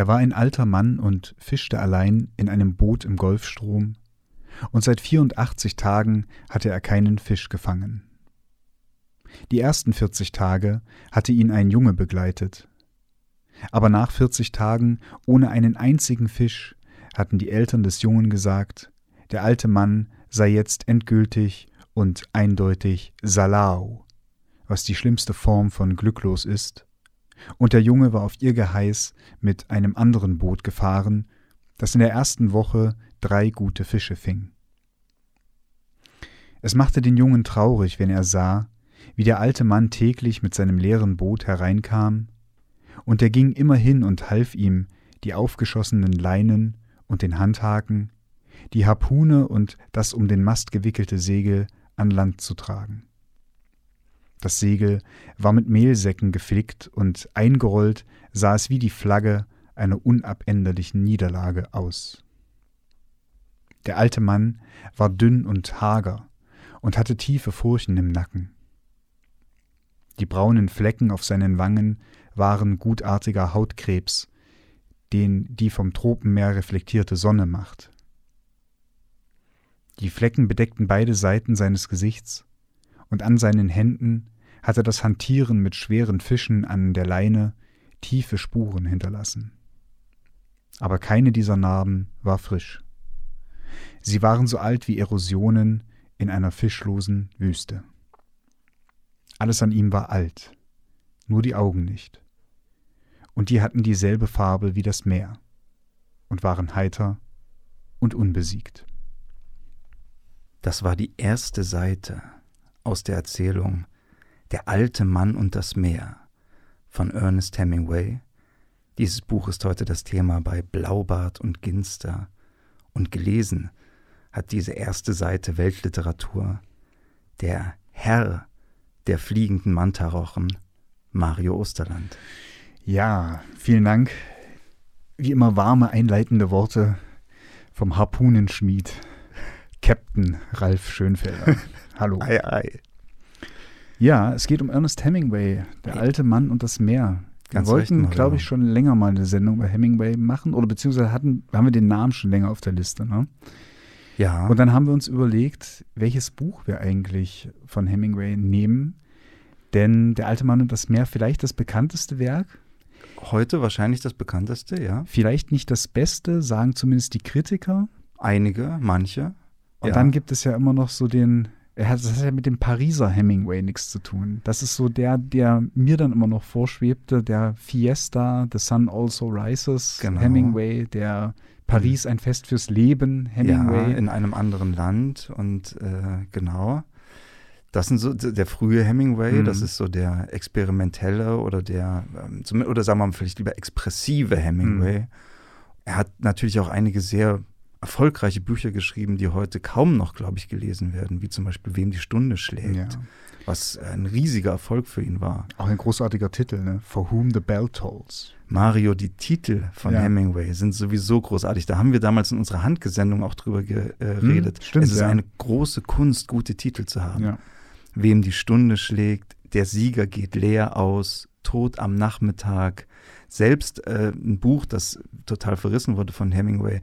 Er war ein alter Mann und fischte allein in einem Boot im Golfstrom, und seit 84 Tagen hatte er keinen Fisch gefangen. Die ersten 40 Tage hatte ihn ein Junge begleitet. Aber nach 40 Tagen ohne einen einzigen Fisch hatten die Eltern des Jungen gesagt, der alte Mann sei jetzt endgültig und eindeutig Salau, was die schlimmste Form von glücklos ist, und der Junge war auf ihr Geheiß mit einem anderen Boot gefahren, das in der ersten Woche drei gute Fische fing. Es machte den Jungen traurig, wenn er sah, wie der alte Mann täglich mit seinem leeren Boot hereinkam, und er ging immer hin und half ihm, die aufgeschossenen Leinen und den Handhaken, die Harpune und das um den Mast gewickelte Segel an Land zu tragen. Das Segel war mit Mehlsäcken geflickt und eingerollt sah es wie die Flagge einer unabänderlichen Niederlage aus. Der alte Mann war dünn und hager und hatte tiefe Furchen im Nacken. Die braunen Flecken auf seinen Wangen waren gutartiger Hautkrebs, den die vom Tropenmeer reflektierte Sonne macht. Die Flecken bedeckten beide Seiten seines Gesichts, und an seinen Händen hatte das Hantieren mit schweren Fischen an der Leine tiefe Spuren hinterlassen. Aber keine dieser Narben war frisch. Sie waren so alt wie Erosionen in einer fischlosen Wüste. Alles an ihm war alt, nur die Augen nicht. Und die hatten dieselbe Farbe wie das Meer und waren heiter und unbesiegt. Das war die erste Seite aus der Erzählung Der alte Mann und das Meer von Ernest Hemingway. Dieses Buch ist heute das Thema bei Blaubart und Ginster. Und gelesen hat diese erste Seite Weltliteratur der Herr der fliegenden Mantarochen, Mario Osterland. Ja, vielen Dank. Wie immer warme einleitende Worte vom Harpunenschmied, Captain Ralf Schönfelder. Hallo. Ei, ei. Ja, es geht um Ernest Hemingway, der alte Mann und das Meer. Wir Ganz wollten, recht, glaube ich, schon länger mal eine Sendung bei Hemingway machen oder beziehungsweise hatten, haben wir den Namen schon länger auf der Liste. Ne? Ja, Und dann haben wir uns überlegt, welches Buch wir eigentlich von Hemingway nehmen. Denn Der alte Mann und das Meer, vielleicht das bekannteste Werk, heute wahrscheinlich das bekannteste, ja. vielleicht nicht das beste, sagen zumindest die Kritiker. Einige, manche. Und ja. dann gibt es ja immer noch so den, das hat ja mit dem Pariser Hemingway nichts zu tun. Das ist so der, der mir dann immer noch vorschwebte, der Fiesta, The Sun Also Rises Genau. Hemingway, der Paris ein Fest fürs Leben Hemingway. Ja, in einem anderen Land und äh, genau. Das sind so der frühe Hemingway, Mhm. das ist so der experimentelle oder der, ähm, oder sagen wir mal vielleicht lieber expressive Hemingway. Mhm. Er hat natürlich auch einige sehr erfolgreiche Bücher geschrieben, die heute kaum noch, glaube ich, gelesen werden, wie zum Beispiel Wem die Stunde schlägt, ja. was ein riesiger Erfolg für ihn war. Auch ein großartiger Titel, ne? For Whom the Bell Tolls. Mario, die Titel von Ja. Hemingway sind sowieso großartig. Da haben wir damals in unserer Handgesendung auch drüber geredet. Hm, stimmt, es ist ja. eine große Kunst, gute Titel zu haben. Wem die Stunde schlägt, der Sieger geht leer aus, Tod am Nachmittag. Selbst äh, ein Buch, das total verrissen wurde von Hemingway,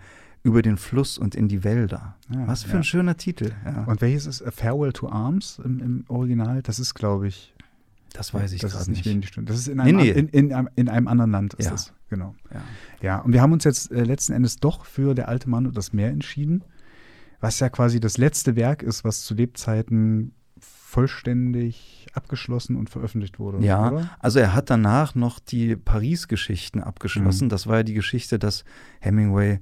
über den Fluss und in die Wälder. Ja, Was für ja. ein schöner Titel. Ja. Und welches ist A Farewell to Arms im, im Original? Das ist, glaube ich, das weiß ich das gerade ist nicht nicht. Das ist in Nee, einem, nee. In, in, einem- in einem anderen Land ist Ja. das. Genau. Ja. Ja, und wir haben uns jetzt äh, letzten Endes doch für Der alte Mann und das Meer entschieden, was ja quasi das letzte Werk ist, was zu Lebzeiten vollständig abgeschlossen und veröffentlicht wurde. Ja, oder? also er hat danach noch die Paris-Geschichten abgeschlossen. Mhm. Das war ja die Geschichte, dass Hemingway äh,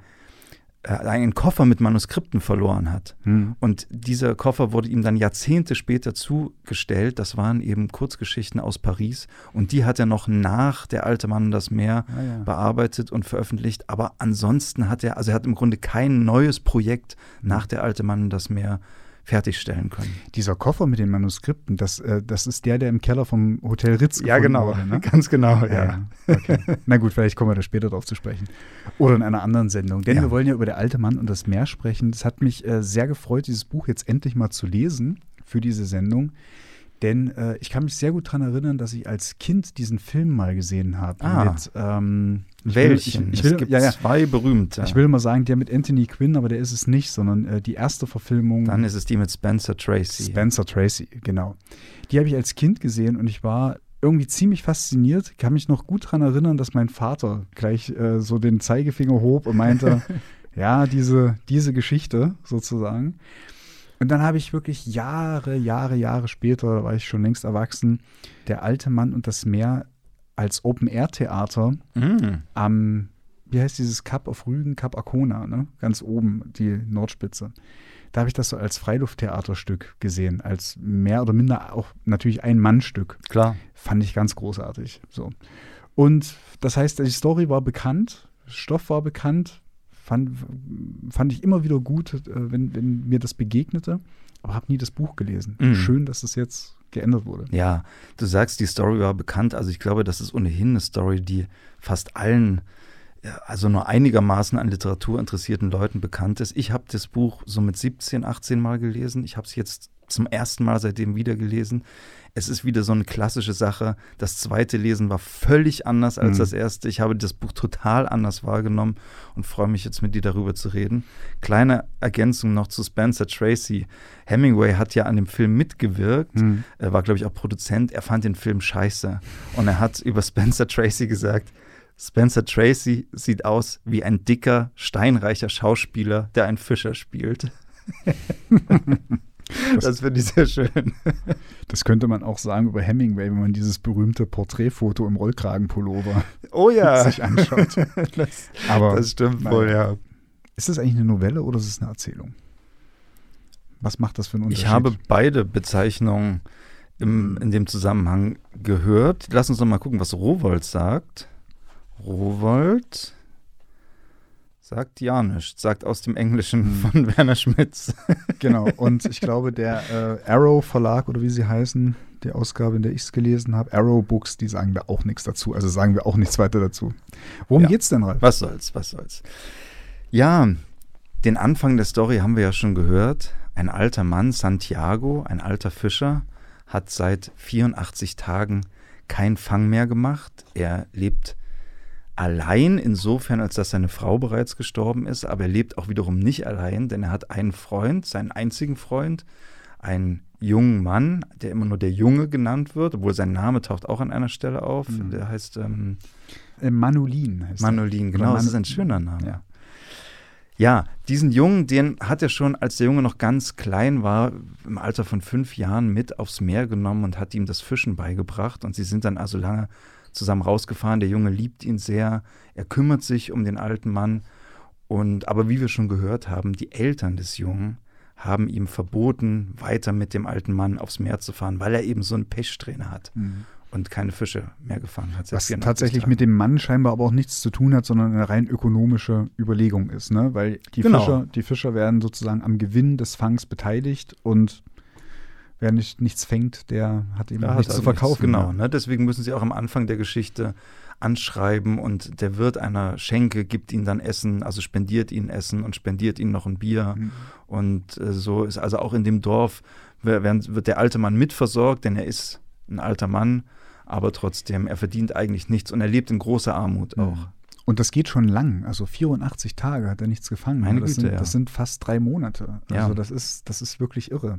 einen Koffer mit Manuskripten verloren hat. Hm. Und dieser Koffer wurde ihm dann Jahrzehnte später zugestellt. Das waren eben Kurzgeschichten aus Paris. Und die hat er noch nach Der alte Mann und das Meer Ah, ja. bearbeitet und veröffentlicht. Aber ansonsten hat er, also er hat im Grunde kein neues Projekt nach Der alte Mann und das Meer fertigstellen können. Dieser Koffer mit den Manuskripten, das, äh, das ist der, der im Keller vom Hotel Ritz gefunden wurde. Ne? Ganz genau, Ja, ja. Okay. Na gut, vielleicht kommen wir da später drauf zu sprechen. Oder in einer anderen Sendung. Denn Ja. wir wollen ja über der alte Mann und das Meer sprechen. Es hat mich äh, sehr gefreut, dieses Buch jetzt endlich mal zu lesen für diese Sendung. Denn äh, ich kann mich sehr gut daran erinnern, dass ich als Kind diesen Film mal gesehen habe Ah. mit, ähm, Ich Welchen? Will, ich, ich will, es gibt ja, ja. zwei berühmte. Ich will mal sagen, der mit Anthony Quinn, aber der ist es nicht, sondern äh, die erste Verfilmung. Dann ist es die mit Spencer Tracy. Spencer Tracy, genau. Die habe ich als Kind gesehen und ich war irgendwie ziemlich fasziniert. Ich kann mich noch gut daran erinnern, dass mein Vater gleich äh, so den Zeigefinger hob und meinte, ja, diese, diese Geschichte sozusagen. Und dann habe ich wirklich Jahre, Jahre, Jahre später, da war ich schon längst erwachsen, der alte Mann und das Meer als Open-Air-Theater Mm. am, wie heißt dieses Kap auf Rügen, Kap Arkona, ne? ganz oben, die Nordspitze. Da habe ich das so als Freilufttheaterstück gesehen, als mehr oder minder auch natürlich ein Mannstück. Klar. Fand ich ganz großartig. So. Und das heißt, die Story war bekannt, Stoff war bekannt, fand, fand ich immer wieder gut, äh, wenn, wenn mir das begegnete, aber habe nie das Buch gelesen. Mhm. Schön, dass das jetzt geändert wurde. Ja, du sagst, die Story war bekannt. Also ich glaube, das ist ohnehin eine Story, die fast allen, also nur einigermaßen an Literatur interessierten Leuten bekannt ist. Ich habe das Buch so mit 17, 18 Mal gelesen. Ich habe es jetzt zum ersten Mal seitdem wieder gelesen. Es ist wieder so eine klassische Sache. Das zweite Lesen war völlig anders als Mhm. das erste. Ich habe das Buch total anders wahrgenommen und freue mich jetzt mit dir darüber zu reden. Kleine Ergänzung noch zu Spencer Tracy. Hemingway hat ja an dem Film mitgewirkt. Mhm. Er war, glaube ich, auch Produzent. Er fand den Film scheiße. Und er hat über Spencer Tracy gesagt, Spencer Tracy sieht aus wie ein dicker, steinreicher Schauspieler, der einen Fischer spielt. das finde ich sehr schön. Das könnte man auch sagen über Hemingway, wenn man dieses berühmte Porträtfoto im Rollkragenpullover Oh ja. sich anschaut. das, Aber das stimmt nein. wohl, ja. ist das eigentlich eine Novelle oder ist es eine Erzählung? Was macht das für einen Unterschied? Ich habe beide Bezeichnungen im, in dem Zusammenhang gehört. Lass uns doch mal gucken, was Rowold sagt. Rowold sagt ja nichts, sagt aus dem Englischen Hm. von Werner Schmitz. Genau, und ich glaube, der äh, Arrow Verlag oder wie sie heißen, die Ausgabe, in der ich es gelesen habe, Arrow Books, die sagen da auch nichts dazu. Also sagen wir auch nichts weiter dazu. Worum Ja. geht's denn, Ralf? Was soll's, was soll's. Ja, den Anfang der Story haben wir ja schon gehört. Ein alter Mann, Santiago, ein alter Fischer, hat seit 84 Tagen keinen Fang mehr gemacht. Er lebt allein insofern, als dass seine Frau bereits gestorben ist, aber er lebt auch wiederum nicht allein, denn er hat einen Freund, seinen einzigen Freund, einen jungen Mann, der immer nur der Junge genannt wird, obwohl sein Name taucht auch an einer Stelle auf. Mhm. Der heißt ähm, Äh, Manolin heißt Manolin, genau, das Man- ist ein schöner Name. Ja. Ja, diesen Jungen, den hat er schon, als der Junge noch ganz klein war, im Alter von fünf Jahren mit aufs Meer genommen und hat ihm das Fischen beigebracht. Und sie sind dann also lange zusammen rausgefahren. Der Junge liebt ihn sehr. Er kümmert sich um den alten Mann. Und aber wie wir schon gehört haben, die Eltern des Jungen haben ihm verboten, weiter mit dem alten Mann aufs Meer zu fahren, weil er eben so einen Pechsträhne hat Mhm. und keine Fische mehr gefangen hat. Was 84 tatsächlich Tagen. mit dem Mann scheinbar aber auch nichts zu tun hat, sondern eine rein ökonomische Überlegung ist, ne? Weil die, Genau. Fischer, die Fischer werden sozusagen am Gewinn des Fangs beteiligt und wer nicht, nichts fängt, der hat eben auch nichts zu verkaufen. Genau, ja. ne? deswegen müssen sie auch am Anfang der Geschichte anschreiben und der Wirt einer Schenke gibt ihnen dann Essen, also spendiert ihnen Essen und spendiert ihnen noch ein Bier. Mhm. Und äh, so ist also auch in dem Dorf wer- werden, wird der alte Mann mitversorgt, denn er ist ein alter Mann, aber trotzdem, er verdient eigentlich nichts und er lebt in großer Armut auch. Mhm. Und das geht schon lang. Also 84 Tage hat er nichts gefangen. Meine das, Güte, sind, ja. das sind fast drei Monate. Also Ja. das, ist, das ist wirklich irre.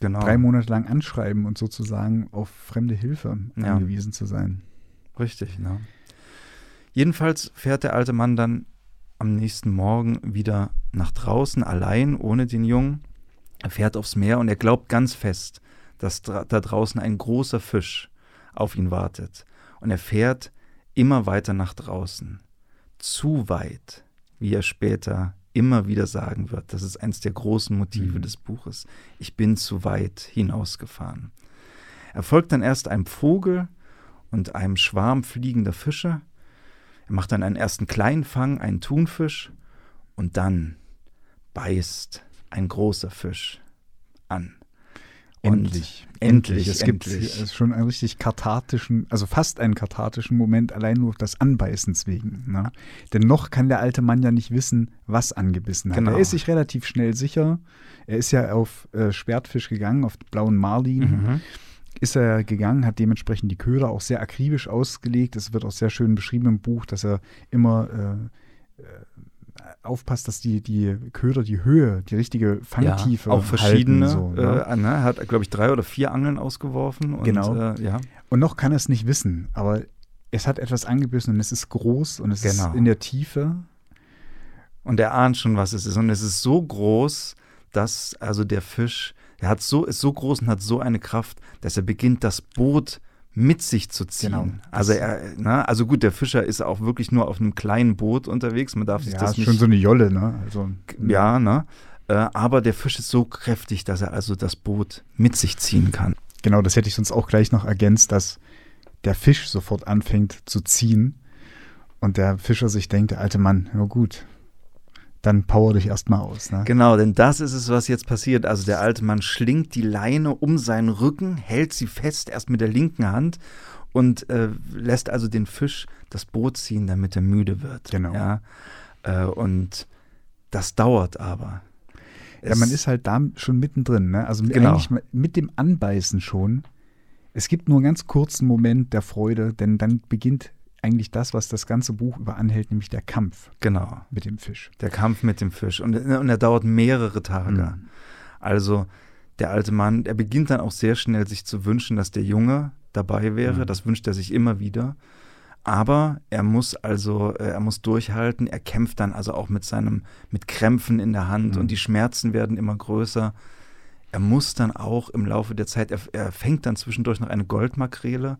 Genau. Drei Monate lang anschreiben und sozusagen auf fremde Hilfe Ja. angewiesen zu sein. Richtig, ne? Jedenfalls fährt der alte Mann dann am nächsten Morgen wieder nach draußen, allein, ohne den Jungen. Er fährt aufs Meer und er glaubt ganz fest, dass da draußen ein großer Fisch auf ihn wartet. Und er fährt immer weiter nach draußen. Zu weit, wie er später immer wieder sagen wird. Das ist eines der großen Motive Mhm. des Buches. Ich bin zu weit hinausgefahren. Er folgt dann erst einem Vogel und einem Schwarm fliegender Fische. Er macht dann einen ersten kleinen Fang, einen Thunfisch, und dann beißt ein großer Fisch an. Endlich. endlich, Es gibt endlich. es schon einen richtig kathartischen, also fast einen kathartischen Moment, allein nur des Anbeißens wegen. Ne? Denn noch kann der alte Mann ja nicht wissen, was angebissen hat. Genau. Er ist sich relativ schnell sicher. Er ist ja auf äh, Schwertfisch gegangen, auf blauen Marlin. Mhm. ist er gegangen, hat dementsprechend die Köder auch sehr akribisch ausgelegt. Es wird auch sehr schön beschrieben im Buch, dass er immer äh, äh aufpasst, dass die, die Köder die Höhe, die richtige Fangtiefe ja, auch verschiedene. Halten, so, ne? äh, ne? Er hat, glaube ich, drei oder vier Angeln ausgeworfen. Und, genau. Äh, ja. Und noch kann er es nicht wissen, aber es hat etwas angebissen und es ist groß und es genau. ist in der Tiefe. Und er ahnt schon, was es ist. Und es ist so groß, dass also der Fisch, er hat so, ist so groß und hat so eine Kraft, dass er beginnt, das Boot mit sich zu ziehen. Genau. Also er, ne, also gut, der Fischer ist auch wirklich nur auf einem kleinen Boot unterwegs. Man darf sich ja, das ist nicht. schon so eine Jolle, ne? Also, ja, ne? Äh, aber der Fisch ist so kräftig, dass er also das Boot mit sich ziehen kann. Genau, das hätte ich sonst auch gleich noch ergänzt, dass der Fisch sofort anfängt zu ziehen und der Fischer sich denkt, der alte Mann, ja gut, dann power dich erstmal aus. Ne? Genau, denn das ist es, was jetzt passiert. Also der alte Mann schlingt die Leine um seinen Rücken, hält sie fest, erst mit der linken Hand und äh, lässt also den Fisch das Boot ziehen, damit er müde wird. Genau. Ja? Äh, und das dauert aber. Ja, man ist halt da schon mittendrin. Ne? Also genau. eigentlich mit dem Anbeißen schon. Es gibt nur einen ganz kurzen Moment der Freude, denn dann beginnt eigentlich das, was das ganze Buch über anhält, nämlich der Kampf. Genau. Mit dem Fisch. Der Kampf mit dem Fisch. Und, und er dauert mehrere Tage. Mhm. Also der alte Mann, er beginnt dann auch sehr schnell sich zu wünschen, dass der Junge dabei wäre. Mhm. Das wünscht er sich immer wieder. Aber er muss also, äh, er muss durchhalten. Er kämpft dann also auch mit seinem, mit Krämpfen in der Hand mhm. und die Schmerzen werden immer größer. Er muss dann auch im Laufe der Zeit, er, er fängt dann zwischendurch noch eine Goldmakrele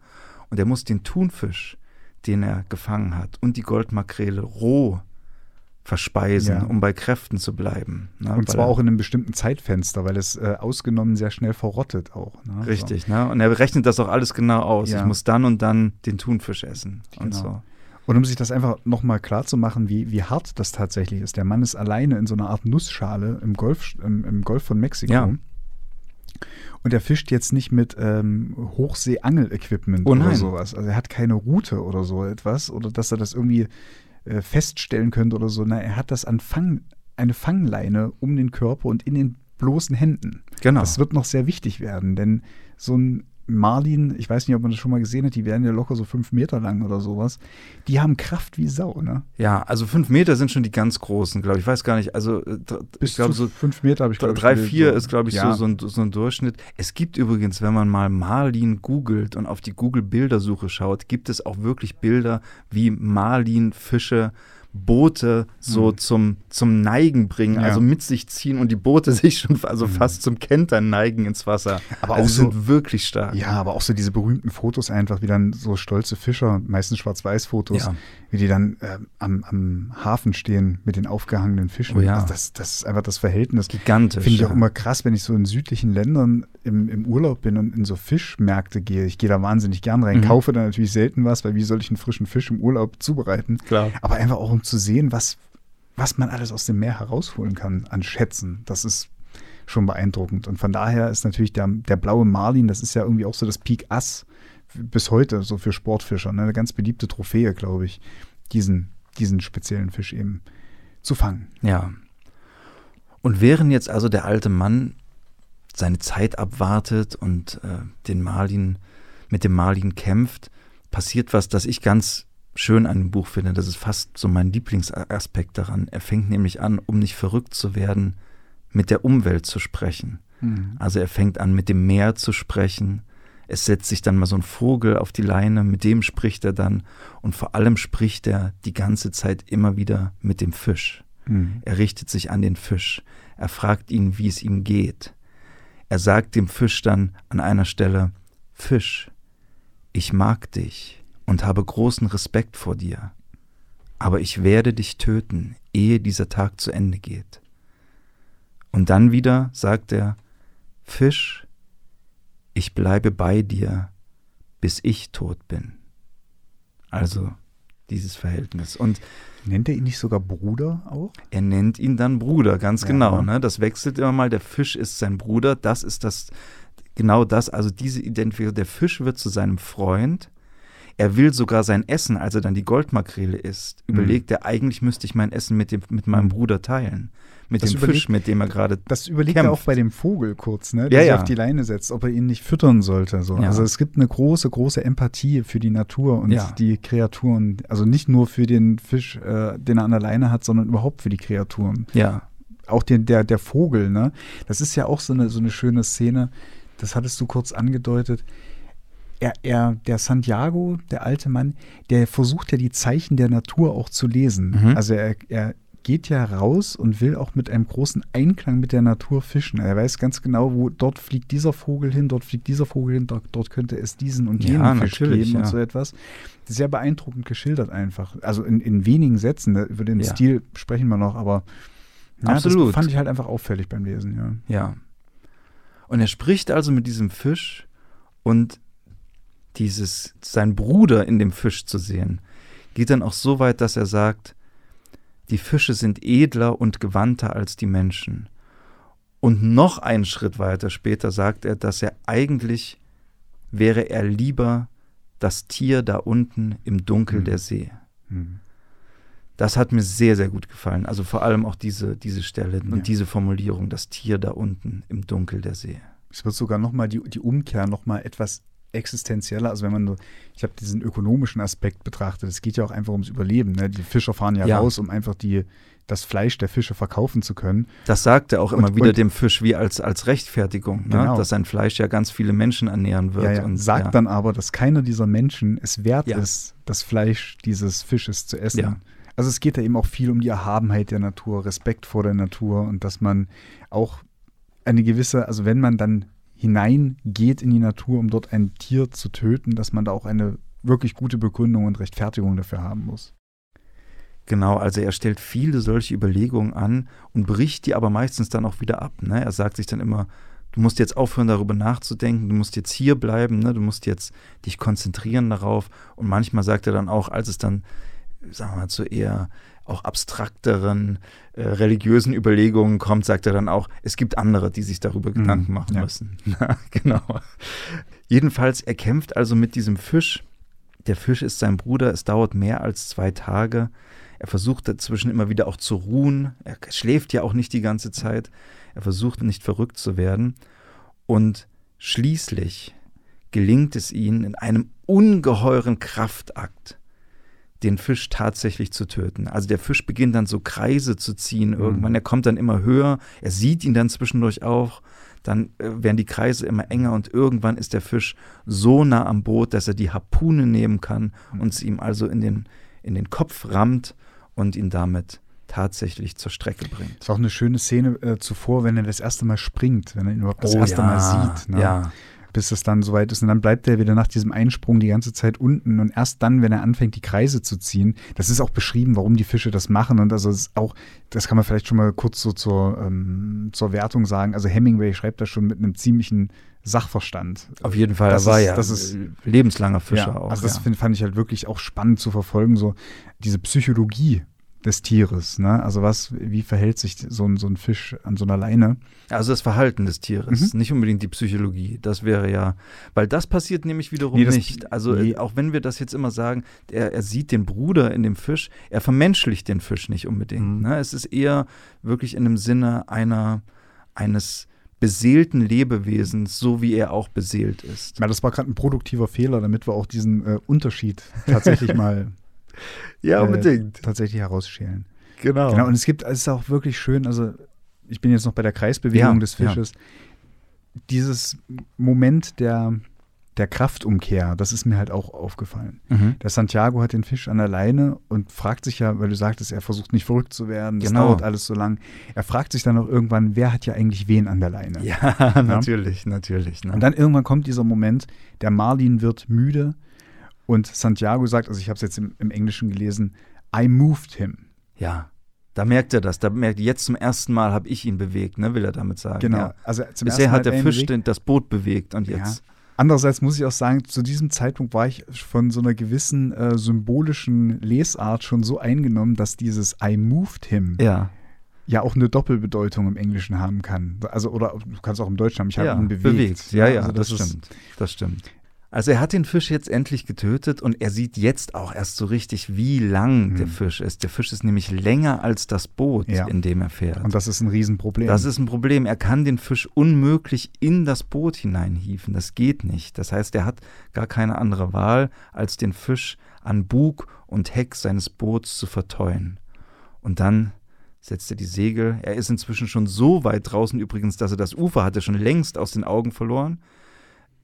und er muss den Thunfisch, den er gefangen hat, und die Goldmakrele roh verspeisen, ja. um bei Kräften zu bleiben. Ne? Und zwar auch in einem bestimmten Zeitfenster, weil es äh, ausgenommen sehr schnell verrottet auch. Ne? Richtig, so. ne? und er rechnet das auch alles genau aus. Ja. Ich muss dann und dann den Thunfisch essen genau. und so. Und um sich das einfach nochmal klar zu machen, wie, wie hart das tatsächlich ist. Der Mann ist alleine in so einer Art Nussschale im Golf, im, im Golf von Mexiko. Ja. Und er fischt jetzt nicht mit ähm, Hochsee-Angel-Equipment oh oder sowas. Also er hat keine Route oder so etwas oder dass er das irgendwie äh, feststellen könnte oder so. Na, er hat das an Fang, eine Fangleine um den Körper und in den bloßen Händen. Genau. Das wird noch sehr wichtig werden, denn so ein Marlin, ich weiß nicht, ob man das schon mal gesehen hat, die werden ja locker so fünf Meter lang oder sowas. Die haben Kraft wie Sau, ne? Ja, also fünf Meter sind schon die ganz großen, glaube ich. Ich weiß gar nicht, also äh, bis ich glaube so fünf Meter habe ich glaube drei, vier ist glaube ich ja. so, so ein, so, ein, Durchschnitt. Es gibt übrigens, wenn man mal Marlin googelt und auf die Google Bildersuche schaut, gibt es auch wirklich Bilder, wie Marlin Fische Boote so mhm. zum, zum Neigen bringen, ja. also mit sich ziehen und die Boote sich schon also mhm. fast zum Kentern neigen ins Wasser. Aber also auch so, sind wirklich stark. Ja, aber auch so diese berühmten Fotos einfach, wie dann so stolze Fischer, meistens Schwarz-Weiß-Fotos, ja. wie die dann äh, am, am Hafen stehen mit den aufgehangenen Fischen. Oh ja. also das, das ist einfach das Verhältnis. Gigantisch. Finde ich auch immer krass, wenn ich so in südlichen Ländern im, im Urlaub bin und in so Fischmärkte gehe. Ich gehe da wahnsinnig gern rein, mhm. kaufe da natürlich selten was, weil wie soll ich einen frischen Fisch im Urlaub zubereiten? Klar. Aber einfach auch um zu sehen, was, was man alles aus dem Meer herausholen kann an Schätzen. Das ist schon beeindruckend. Und von daher ist natürlich der, der blaue Marlin, das ist ja irgendwie auch so das Peak Ass bis heute, so für Sportfischer. Ne? Eine ganz beliebte Trophäe, glaube ich, diesen, diesen speziellen Fisch eben zu fangen. Ja. Und während jetzt also der alte Mann seine Zeit abwartet und äh, den Marlin, mit dem Marlin kämpft, passiert was, das ich ganz schön an dem Buch finde. Das ist fast so mein Lieblingsaspekt daran. Er fängt nämlich an, um nicht verrückt zu werden, mit der Umwelt zu sprechen. Mhm. Also er fängt an, mit dem Meer zu sprechen. Es setzt sich dann mal so ein Vogel auf die Leine, mit dem spricht er dann. Und vor allem spricht er die ganze Zeit immer wieder mit dem Fisch. Mhm. Er richtet sich an den Fisch. Er fragt ihn, wie es ihm geht. Er sagt dem Fisch dann an einer Stelle, Fisch, ich mag dich und habe großen Respekt vor dir, aber ich werde dich töten, ehe dieser Tag zu Ende geht. Und dann wieder sagt er, Fisch, ich bleibe bei dir, bis ich tot bin. Also dieses Verhältnis. Und nennt er ihn nicht sogar Bruder auch? Er nennt ihn dann Bruder, ganz ja, genau. Ne? Das wechselt immer mal. Der Fisch ist sein Bruder. Das ist das, genau das. Also diese Identifikation. Der Fisch wird zu seinem Freund. Er will sogar sein Essen, als er dann die Goldmakrele isst, Mhm. überlegt er, eigentlich müsste ich mein Essen mit, dem, mit meinem Bruder teilen. Mit Das dem überlegt- Fisch, mit dem er gerade. Das überlegt er auch kämpft. bei dem Vogel kurz, ne? Ja, Der sich ja. auf die Leine setzt, ob er ihn nicht füttern sollte. So. Ja. Also es gibt eine große, große Empathie für die Natur und Ja. die Kreaturen. Also nicht nur für den Fisch, äh, den er an der Leine hat, sondern überhaupt für die Kreaturen. Ja, Auch den, der, der Vogel, ne? Das ist ja auch so eine, so eine schöne Szene. Das hattest du kurz angedeutet. Er, er, der Santiago, der alte Mann, der versucht ja die Zeichen der Natur auch zu lesen. Mhm. Also er, er geht ja raus und will auch mit einem großen Einklang mit der Natur fischen. Er weiß ganz genau, wo dort fliegt dieser Vogel hin, dort fliegt dieser Vogel hin, dort, dort könnte es diesen und jenen Ja, Fisch geben und ja. so etwas. Sehr beeindruckend geschildert einfach. Also in, in wenigen Sätzen. ne, Über den Ja. Stil sprechen wir noch, aber ja, Absolut. Das fand ich halt einfach auffällig beim Lesen, ja. ja. Und er spricht also mit diesem Fisch und dieses, sein Bruder in dem Fisch zu sehen, geht dann auch so weit, dass er sagt, die Fische sind edler und gewandter als die Menschen. Und noch einen Schritt weiter später sagt er, dass er eigentlich wäre er lieber das Tier da unten im Dunkel Mhm. der See. Hm. Das hat mir sehr, sehr gut gefallen. Also vor allem auch diese, diese Stelle und Ja. diese Formulierung, das Tier da unten im Dunkel der See. Es wird sogar nochmal die, die Umkehr nochmal etwas existenzieller. Also wenn man ich habe diesen ökonomischen Aspekt betrachtet, es geht ja auch einfach ums Überleben. Ne? Die Fischer fahren ja, Ja. raus, um einfach die, das Fleisch der Fische verkaufen zu können. Das sagt er auch immer Und- wieder und- dem Fisch wie als, als Rechtfertigung, ne? Genau. dass sein Fleisch ja ganz viele Menschen ernähren wird. Ja, ja. Und, Sagt ja. dann aber, dass keiner dieser Menschen es wert Ja. ist, das Fleisch dieses Fisches zu essen. Ja. Also es geht da eben auch viel um die Erhabenheit der Natur, Respekt vor der Natur und dass man auch eine gewisse, also wenn man dann hineingeht in die Natur, um dort ein Tier zu töten, dass man da auch eine wirklich gute Begründung und Rechtfertigung dafür haben muss. Genau, also er stellt viele solche Überlegungen an und bricht die aber meistens dann auch wieder ab. Ne? Er sagt sich dann immer, du musst jetzt aufhören, darüber nachzudenken, du musst jetzt hier bleiben, ne? du musst jetzt dich konzentrieren darauf. Und manchmal sagt er dann auch, als es dann, sagen wir mal, zu eher auch abstrakteren äh, religiösen Überlegungen kommt, sagt er dann auch, es gibt andere, die sich darüber Gedanken machen ja. müssen. genau. Jedenfalls, er kämpft also mit diesem Fisch. Der Fisch ist sein Bruder, es dauert mehr als zwei Tage. Er versucht dazwischen immer wieder auch zu ruhen. Er schläft ja auch nicht die ganze Zeit. Er versucht nicht verrückt zu werden. Und schließlich gelingt es ihnen in einem ungeheuren Kraftakt, den Fisch tatsächlich zu töten. Also der Fisch beginnt dann so Kreise zu ziehen irgendwann. Er kommt dann immer höher. Er sieht ihn dann zwischendurch auch. Dann äh, werden die Kreise immer enger und irgendwann ist der Fisch so nah am Boot, dass er die Harpune nehmen kann und sie ihm also in den, in den Kopf rammt und ihn damit tatsächlich zur Strecke bringt. Es war auch eine schöne Szene äh, zuvor, wenn er das erste Mal springt, wenn er ihn überhaupt das Oh erste ja, Mal sieht. Ne? Ja, bis es dann soweit ist. Und dann bleibt er wieder nach diesem Einsprung die ganze Zeit unten. Und erst dann, wenn er anfängt, die Kreise zu ziehen, das ist auch beschrieben, warum die Fische das machen. Und also ist auch, das kann man vielleicht schon mal kurz so zur, ähm, zur Wertung sagen. Also Hemingway schreibt das schon mit einem ziemlichen Sachverstand. auf jeden Fall. Das er war ist- ja das ist- lebenslanger Fischer ja, auch. Also das ja. fand ich halt wirklich auch spannend zu verfolgen, so diese Psychologie des Tieres. Ne? Also was, wie verhält sich so ein, so ein Fisch an so einer Leine? Also das Verhalten des Tieres, Mhm. nicht unbedingt die Psychologie. Das wäre ja, weil das passiert nämlich wiederum Nee, das- nicht. Also nee. äh, auch wenn wir das jetzt immer sagen, er, er sieht den Bruder in dem Fisch, er vermenschlicht den Fisch nicht unbedingt. Mhm. Ne? Es ist eher wirklich in dem Sinne einer, eines beseelten Lebewesens, so wie er auch beseelt ist. Ja, das war gerade ein produktiver Fehler, damit wir auch diesen äh, Unterschied tatsächlich mal Ja, äh, tatsächlich herausschälen. genau. Genau, und es gibt, es ist auch wirklich schön, also ich bin jetzt noch bei der Kreisbewegung Ja, des ja. Fisches. Dieses Moment der, der Kraftumkehr, das ist mir halt auch aufgefallen. Mhm. Der Santiago hat den Fisch an der Leine und fragt sich ja, weil du sagtest, er versucht nicht verrückt zu werden, das Genau. dauert alles so lang. Er fragt sich dann auch irgendwann, wer hat ja eigentlich wen an der Leine? Ja, natürlich, natürlich. Ne? Und dann irgendwann kommt dieser Moment, der Marlin wird müde und Santiago sagt, also ich habe es jetzt im, im Englischen gelesen, I moved him. ja, da merkt er das. Da merkt jetzt zum ersten Mal habe ich ihn bewegt, ne, will er damit sagen. Genau. Ja. Also zum Bisher ersten Mal hat der er Fisch bewegt. den, das Boot bewegt und Ja. jetzt. Andererseits muss ich auch sagen, zu diesem Zeitpunkt war ich von so einer gewissen äh, symbolischen Lesart schon so eingenommen, dass dieses I moved him Ja, ja auch eine Doppelbedeutung im Englischen haben kann. Also oder du kannst auch im Deutschen haben, ich habe ja ihn bewegt. Ja, ja, also das, ist- stimmt. Das stimmt. Also er hat den Fisch jetzt endlich getötet und er sieht jetzt auch erst so richtig, wie lang der Fisch ist. Der Fisch ist nämlich länger als das Boot, Ja. in dem er fährt. Und das ist ein Riesenproblem. Das ist ein Problem. Er kann den Fisch unmöglich in das Boot hineinhieven. Das geht nicht. Das heißt, er hat gar keine andere Wahl, als den Fisch an Bug und Heck seines Boots zu verteuen. Und dann setzt er die Segel. Er ist inzwischen schon so weit draußen übrigens, dass er das Ufer hatte schon längst aus den Augen verloren.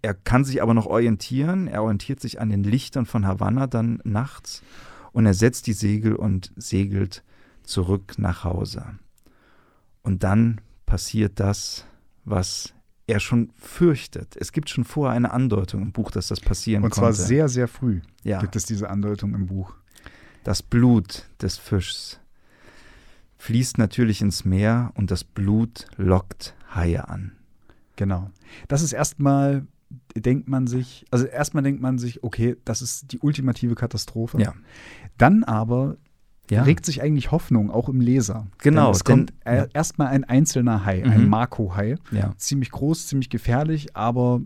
Er kann sich aber noch orientieren. Er orientiert sich an den Lichtern von Havanna dann nachts und er setzt die Segel und segelt zurück nach Hause. Und dann passiert das, was er schon fürchtet. Es gibt schon vorher eine Andeutung im Buch, dass das passieren Und zwar konnte. sehr, sehr früh ja, gibt es diese Andeutung im Buch. das Blut des Fischs fließt natürlich ins Meer und das Blut lockt Haie an. Genau. Das ist erstmal, denkt man sich, also erstmal denkt man sich, okay, das ist die ultimative Katastrophe. Ja. Dann aber Ja, regt sich eigentlich Hoffnung, auch im Leser. Genau, Denn es denn- kommt ja. erstmal ein einzelner Hai, ein Mhm. Mako-Hai. ja. Ziemlich groß, ziemlich gefährlich, aber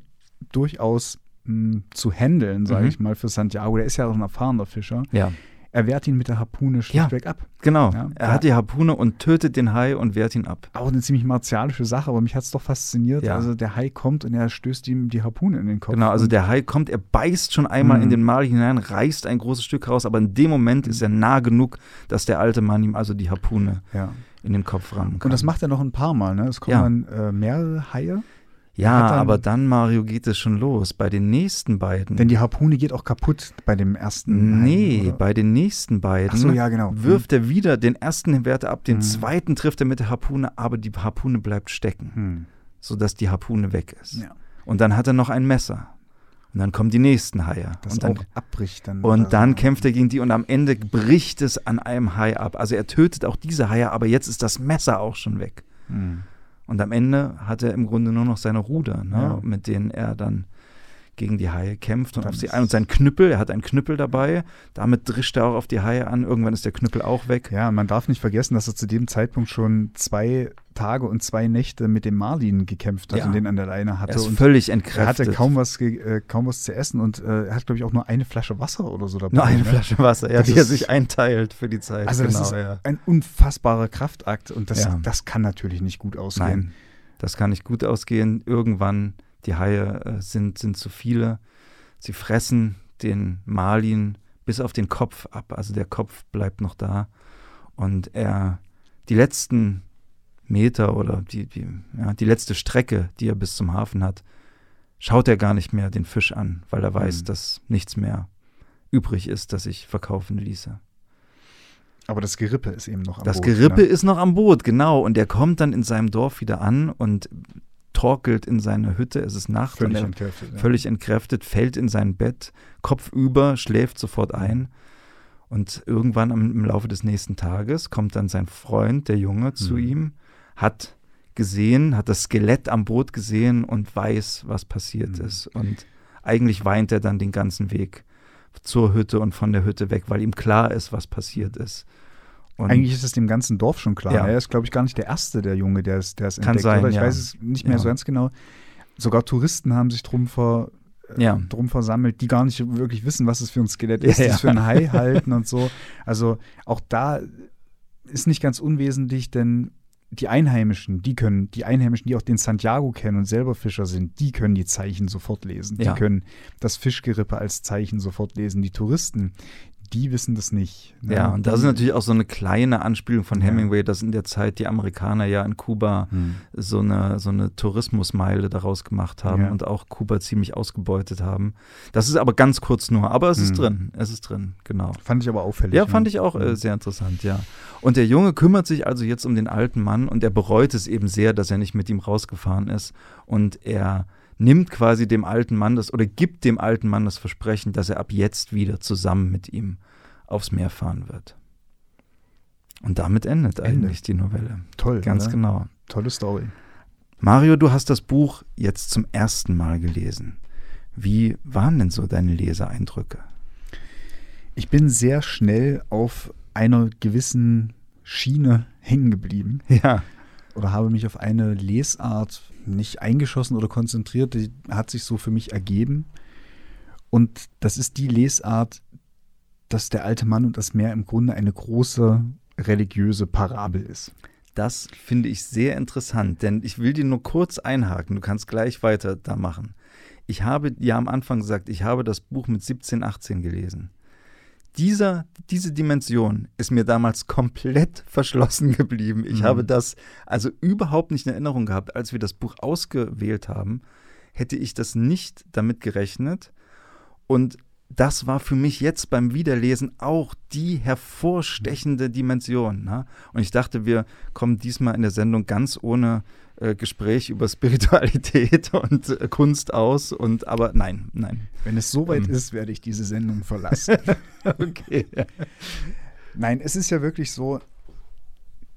durchaus mh, zu handeln, sage Mhm. ich mal, für Santiago. Der ist ja auch ein erfahrener Fischer. ja, Er wehrt ihn mit der Harpune schlichtweg ab. genau. Ja, er ja. hat die Harpune und tötet den Hai und wehrt ihn ab. Auch eine ziemlich martialische Sache, aber mich hat es doch fasziniert. Ja. Also der Hai kommt und er stößt ihm die Harpune in den Kopf. Genau, also der Hai kommt, er beißt schon einmal Mhm. in den Mal hinein, reißt ein großes Stück raus, aber in dem Moment ist er nah genug, dass der alte Mann ihm also die Harpune ja. in den Kopf rammen kann. Und das macht er noch ein paar Mal, ne? Es kommen Ja. dann äh, mehrere Haie, ja, dann- aber dann, Mario, geht es schon los. Bei den nächsten beiden. denn die Harpune geht auch kaputt bei dem ersten nee, oder? bei den nächsten beiden Ach so, ja, genau. wirft er wieder den ersten Wert ab, den Mhm. zweiten trifft er mit der Harpune, aber die Harpune bleibt stecken, Hm. sodass die Harpune weg ist. Ja, Und dann hat er noch ein Messer. Und dann kommen die nächsten Haie. das und dann auch abbricht dann. Und dann so. kämpft er gegen die und am Ende bricht es an einem Hai ab. Also er tötet auch diese Haie, aber jetzt ist das Messer auch schon weg. Hm. Und am Ende hat er im Grunde nur noch seine Ruder, ne, Ja. mit denen er dann gegen die Haie kämpft und Dann auf sie ein. Und sein Knüppel, er hat einen Knüppel dabei, damit drischt er auch auf die Haie an. Irgendwann ist der Knüppel auch weg. Ja, man darf nicht vergessen, dass er zu dem Zeitpunkt schon zwei Tage und zwei Nächte mit dem Marlin gekämpft hat Ja. und den an der Leine hatte. Er ist und völlig er entkräftet. hatte kaum was, äh, kaum was zu essen und äh, er hat, glaube ich, auch nur eine Flasche Wasser oder so dabei. nur eine ne? Flasche Wasser, ja, Das die er ist- sich einteilt für die Zeit. Also genau, das ist ja. ein unfassbarer Kraftakt und das, Ja. das kann natürlich nicht gut ausgehen. Nein, das kann nicht gut ausgehen. Irgendwann, die Haie äh, sind, sind zu viele. Sie fressen den Marlin bis auf den Kopf ab. Also der Kopf bleibt noch da. Und er, die letzten Meter oder die, die, ja, die letzte Strecke, die er bis zum Hafen hat, schaut er gar nicht mehr den Fisch an, weil er weiß, Mhm. dass nichts mehr übrig ist, das ich verkaufen ließe. Aber das Gerippe ist eben noch am Das Boot, Gerippe Ne? ist noch am Boot, genau. Und er kommt dann in seinem Dorf wieder an und torkelt in seine Hütte. Es ist Nacht Völlig und er, entkräftet. Ja. völlig entkräftet, fällt in sein Bett, Kopf über, schläft sofort ein. Und irgendwann im Laufe des nächsten Tages kommt dann sein Freund, der Junge, zu Mhm. ihm, hat gesehen, hat das Skelett am Boot gesehen und weiß, was passiert Mhm. ist. Und eigentlich weint er dann den ganzen Weg zur Hütte und von der Hütte weg, weil ihm klar ist, was passiert ist. Und Eigentlich ist es dem ganzen Dorf schon klar. Ja. Er ist, glaube ich, gar nicht der Erste, der Junge, der es, der es Kann entdeckt. sein, oder? Ich ja. weiß es nicht mehr Ja. so ganz genau. Sogar Touristen haben sich drum, ver, äh, drum versammelt, die gar nicht wirklich wissen, was es für ein Skelett Ja, ist, die ja. es für ein Hai halten und so. Also auch da ist nicht ganz unwesentlich, denn die Einheimischen, die können, die Einheimischen, die auch den Santiago kennen und selber Fischer sind, die können die Zeichen sofort lesen. Ja. Die können das Fischgerippe als Zeichen sofort lesen. Die Touristen, die wissen das nicht. ne? Ja, und das ist natürlich auch so eine kleine Anspielung von Ja. Hemingway, dass in der Zeit die Amerikaner ja in Kuba Hm. so eine, so eine Tourismusmeile daraus gemacht haben Ja. und auch Kuba ziemlich ausgebeutet haben. Das ist aber ganz kurz nur, aber es ist Hm. drin, es ist drin, genau. Fand ich aber auffällig. Ja, ne? fand ich auch äh, Mhm. sehr interessant, ja. Und der Junge kümmert sich also jetzt um den alten Mann und er bereut es eben sehr, dass er nicht mit ihm rausgefahren ist. Und er nimmt quasi dem alten Mann das oder gibt dem alten Mann das Versprechen, dass er ab jetzt wieder zusammen mit ihm aufs Meer fahren wird. Und damit endet Ende. eigentlich die Novelle. Toll. Ganz ne? genau. Tolle Story. Mario, du hast das Buch jetzt zum ersten Mal gelesen. Wie waren denn so deine Leseeindrücke? Ich bin sehr schnell auf einer gewissen Schiene hängen geblieben Ja. oder habe mich auf eine Lesart nicht eingeschossen oder konzentriert. Die hat sich so für mich ergeben. Und das ist die Lesart, dass der alte Mann und das Meer im Grunde eine große religiöse Parabel ist. Das finde ich sehr interessant, denn ich will dir nur kurz einhaken. Du kannst gleich weiter da machen. Ich habe ja am Anfang gesagt, ich habe das Buch mit 17, 18 gelesen. Dieser, diese Dimension ist mir damals komplett verschlossen geblieben. Ich mhm. habe das also überhaupt nicht in Erinnerung gehabt. Als wir das Buch ausgewählt haben, hätte ich das nicht damit gerechnet. Und das war für mich jetzt beim Wiederlesen auch die hervorstechende Dimension. Ne? Und ich dachte, wir kommen diesmal in der Sendung ganz ohne äh, Gespräch über Spiritualität und äh, Kunst aus. Und aber nein, nein. Wenn es soweit ähm. ist, werde ich diese Sendung verlassen. okay. Nein, es ist ja wirklich so,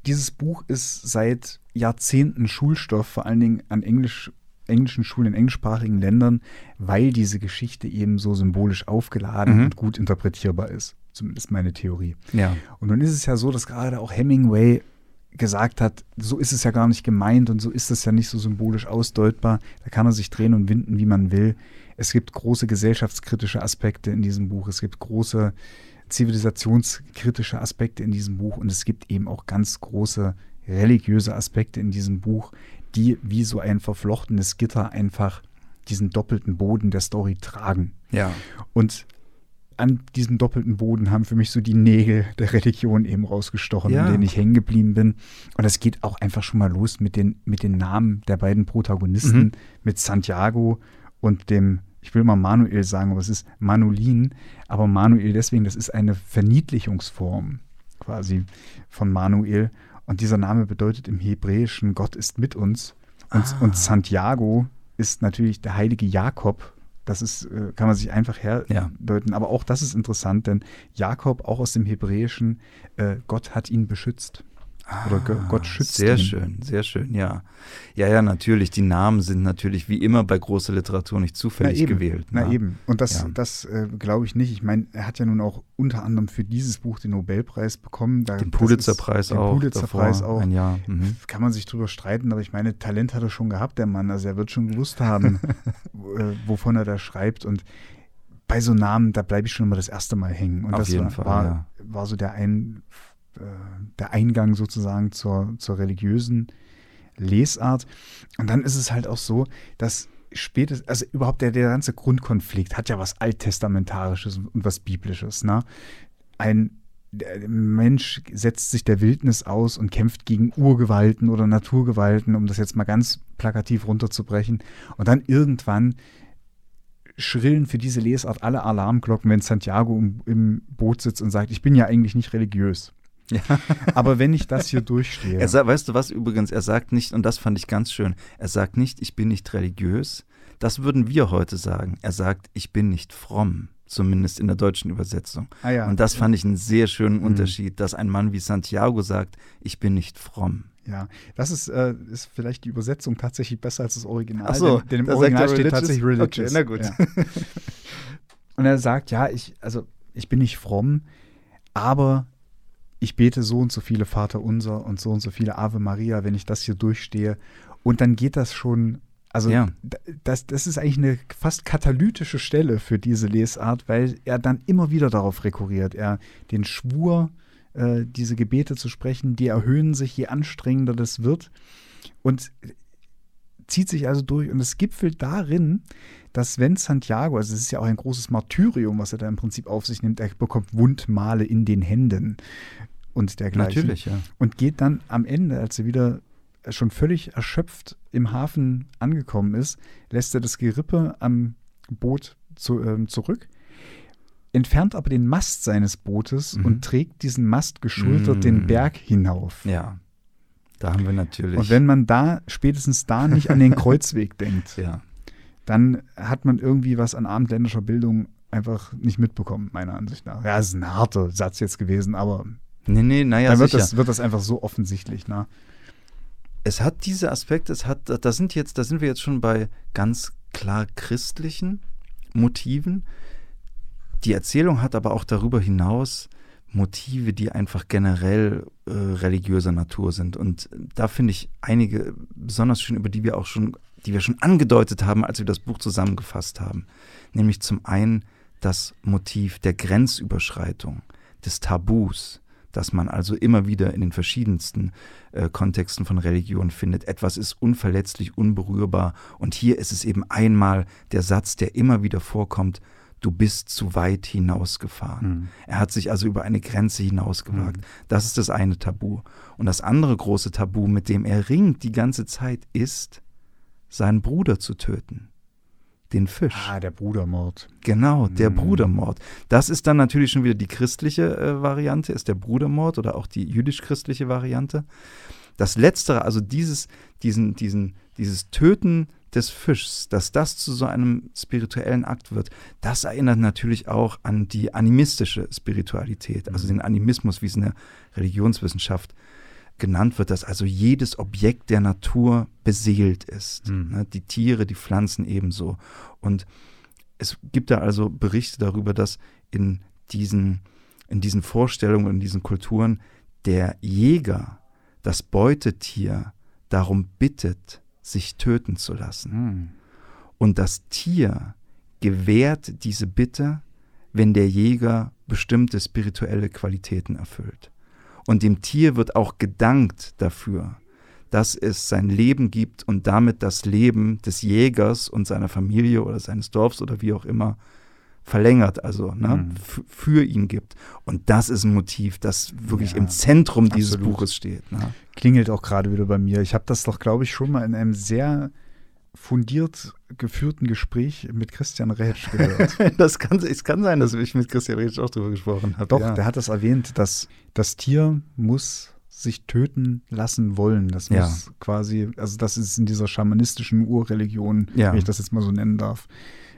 dieses Buch ist seit Jahrzehnten Schulstoff, vor allen Dingen an Englisch englischen Schulen in englischsprachigen Ländern, weil diese Geschichte eben so symbolisch aufgeladen mhm. und gut interpretierbar ist. Zumindest meine Theorie. Ja. Und nun ist es ja so, dass gerade auch Hemingway gesagt hat, so ist es ja gar nicht gemeint und so ist es ja nicht so symbolisch ausdeutbar. Da kann er sich drehen und winden, wie man will. Es gibt große gesellschaftskritische Aspekte in diesem Buch. Es gibt große zivilisationskritische Aspekte in diesem Buch und es gibt eben auch ganz große religiöse Aspekte in diesem Buch, die wie so ein verflochtenes Gitter einfach diesen doppelten Boden der Story tragen. Ja. Und an diesem doppelten Boden haben für mich so die Nägel der Religion eben rausgestochen, ja. in denen ich hängen geblieben bin. Und es geht auch einfach schon mal los mit den, mit den Namen der beiden Protagonisten, mhm. mit Santiago und dem, ich will mal Manuel sagen, aber es ist Manolin. Aber Manuel deswegen, das ist eine Verniedlichungsform quasi von Manuel. Und dieser Name bedeutet im Hebräischen, Gott ist mit uns. Und, ah. und Santiago ist natürlich der heilige Jakob. Das ist, äh, kann man sich einfach herdeuten. Ja. Aber auch das ist interessant, denn Jakob, auch aus dem Hebräischen, äh, Gott hat ihn beschützt. Oder ah, Gott schützt Sehr ihn. schön, sehr schön, ja. Ja, ja, natürlich. Die Namen sind natürlich wie immer bei großer Literatur nicht zufällig na gewählt. Na, na ne? eben. Und das, ja. das äh, glaube ich nicht. Ich meine, er hat ja nun auch unter anderem für dieses Buch den Nobelpreis bekommen. Da, den Pulitzerpreis auch. Den Pulitzerpreis auch. Ein Jahr. Mhm. Kann man sich drüber streiten, aber ich meine, Talent hat er schon gehabt, der Mann. Also er wird schon gewusst haben, äh, wovon er da schreibt. Und bei so Namen, da bleibe ich schon immer das erste Mal hängen. Und Auf das jeden war, Fall, war, ja. war so der ein der Eingang sozusagen zur, zur religiösen Lesart. Und dann ist es halt auch so, dass spätestens, also überhaupt der, der ganze Grundkonflikt hat ja was Alttestamentarisches und was Biblisches. Ne? Ein Mensch setzt sich der Wildnis aus und kämpft gegen Urgewalten oder Naturgewalten, um das jetzt mal ganz plakativ runterzubrechen. Und dann irgendwann schrillen für diese Lesart alle Alarmglocken, wenn Santiago im, im Boot sitzt und sagt, ich bin ja eigentlich nicht religiös. Ja. Aber wenn ich das hier durchstehe. Er weißt du was übrigens, er sagt nicht, und das fand ich ganz schön, er sagt nicht, ich bin nicht religiös. Das würden wir heute sagen. Er sagt, ich bin nicht fromm, zumindest in der deutschen Übersetzung. Ah ja. Und das fand ich einen sehr schönen mhm. Unterschied, dass ein Mann wie Santiago sagt, ich bin nicht fromm. Ja, das ist, äh, ist vielleicht die Übersetzung tatsächlich besser als das Original. Ach so, denn, denn im Original steht religious? tatsächlich religious. Okay, na gut. Ja. Und er sagt, ja, ich, also ich bin nicht fromm, aber ich bete so und so viele Vater unser und so und so viele Ave Maria, wenn ich das hier durchstehe. Und dann geht das schon, also ja. das, das ist eigentlich eine fast katalytische Stelle für diese Lesart, weil er dann immer wieder darauf rekurriert. Er den Schwur, äh, diese Gebete zu sprechen, die erhöhen sich, je anstrengender das wird. Und zieht sich also durch und es gipfelt darin, dass wenn Santiago, also es ist ja auch ein großes Martyrium, was er da im Prinzip auf sich nimmt, er bekommt Wundmale in den Händen und dergleichen. Natürlich, ja. Und geht dann am Ende, als er wieder schon völlig erschöpft im Hafen angekommen ist, lässt er das Gerippe am Boot zu, äh, zurück, entfernt aber den Mast seines Bootes mhm. und trägt diesen Mast geschultert mhm. den Berg hinauf. Ja. Da haben wir natürlich. Und wenn man da, spätestens da nicht an den Kreuzweg denkt, ja. dann hat man irgendwie was an abendländischer Bildung einfach nicht mitbekommen, meiner Ansicht nach. Ja, es ist ein harter Satz jetzt gewesen, aber Nee, nee, naja, Dann wird das, wird das einfach so offensichtlich, ne? Es hat diese Aspekte, es hat, da sind jetzt, da sind wir jetzt schon bei ganz klar christlichen Motiven. Die Erzählung hat aber auch darüber hinaus Motive, die einfach generell äh, religiöser Natur sind. Und da finde ich einige besonders schön, über die wir auch schon, die wir schon angedeutet haben, als wir das Buch zusammengefasst haben. Nämlich zum einen das Motiv der Grenzüberschreitung, des Tabus, das man also immer wieder in den verschiedensten äh, Kontexten von Religion findet. Etwas ist unverletzlich, unberührbar und hier ist es eben einmal der Satz, der immer wieder vorkommt, du bist zu weit hinausgefahren. Mhm. Er hat sich also über eine Grenze hinausgewagt. Mhm. Das ist das eine Tabu. Und das andere große Tabu, mit dem er ringt die ganze Zeit, ist, seinen Bruder zu töten den Fisch. Ah, der Brudermord. Genau, der mhm. Brudermord. Das ist dann natürlich schon wieder die christliche äh, Variante, ist der Brudermord oder auch die jüdisch-christliche Variante. Das Letztere, also dieses, diesen, diesen, dieses Töten des Fischs, dass das zu so einem spirituellen Akt wird, das erinnert natürlich auch an die animistische Spiritualität, also mhm. den Animismus, wie es in der Religionswissenschaft genannt wird, dass also jedes Objekt der Natur beseelt ist. Mhm. Ne, die Tiere, die Pflanzen ebenso. Und es gibt da also Berichte darüber, dass in diesen, in diesen Vorstellungen, in diesen Kulturen der Jäger das Beutetier darum bittet, sich töten zu lassen. Mhm. Und das Tier gewährt diese Bitte, wenn der Jäger bestimmte spirituelle Qualitäten erfüllt. Und dem Tier wird auch gedankt dafür, dass es sein Leben gibt und damit das Leben des Jägers und seiner Familie oder seines Dorfs oder wie auch immer verlängert, also ne, mhm. für ihn gibt. Und das ist ein Motiv, das wirklich ja, im Zentrum dieses absolut. Buches steht. Ne? Klingelt auch gerade wieder bei mir. Ich habe das doch, glaube ich, schon mal in einem sehr fundiert geführten Gespräch mit Christian Rätsch gehört. das kann, es kann sein, dass ich mit Christian Rätsch auch drüber gesprochen habe. Doch, ja. der hat das erwähnt, dass das Tier muss sich töten lassen wollen. Das muss ja. quasi, also das ist in dieser schamanistischen Urreligion, ja. wenn ich das jetzt mal so nennen darf,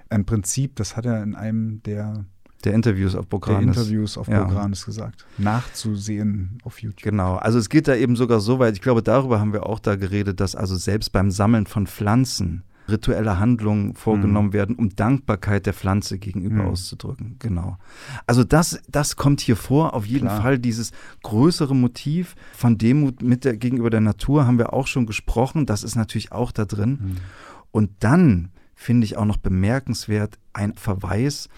ein Prinzip, das hat er in einem der der Interviews auf Bogranis. Der Interviews auf ja. Gesagt. Nachzusehen auf YouTube. Genau. Also es geht da eben sogar so weit, ich glaube, darüber haben wir auch da geredet, dass also selbst beim Sammeln von Pflanzen rituelle Handlungen vorgenommen mhm. werden, um Dankbarkeit der Pflanze gegenüber mhm. auszudrücken. Genau. Also das, das kommt hier vor. Auf jeden Klar. Fall dieses größere Motiv von Demut mit der, gegenüber der Natur haben wir auch schon gesprochen. Das ist natürlich auch da drin. Mhm. Und dann finde ich auch noch bemerkenswert ein Verweis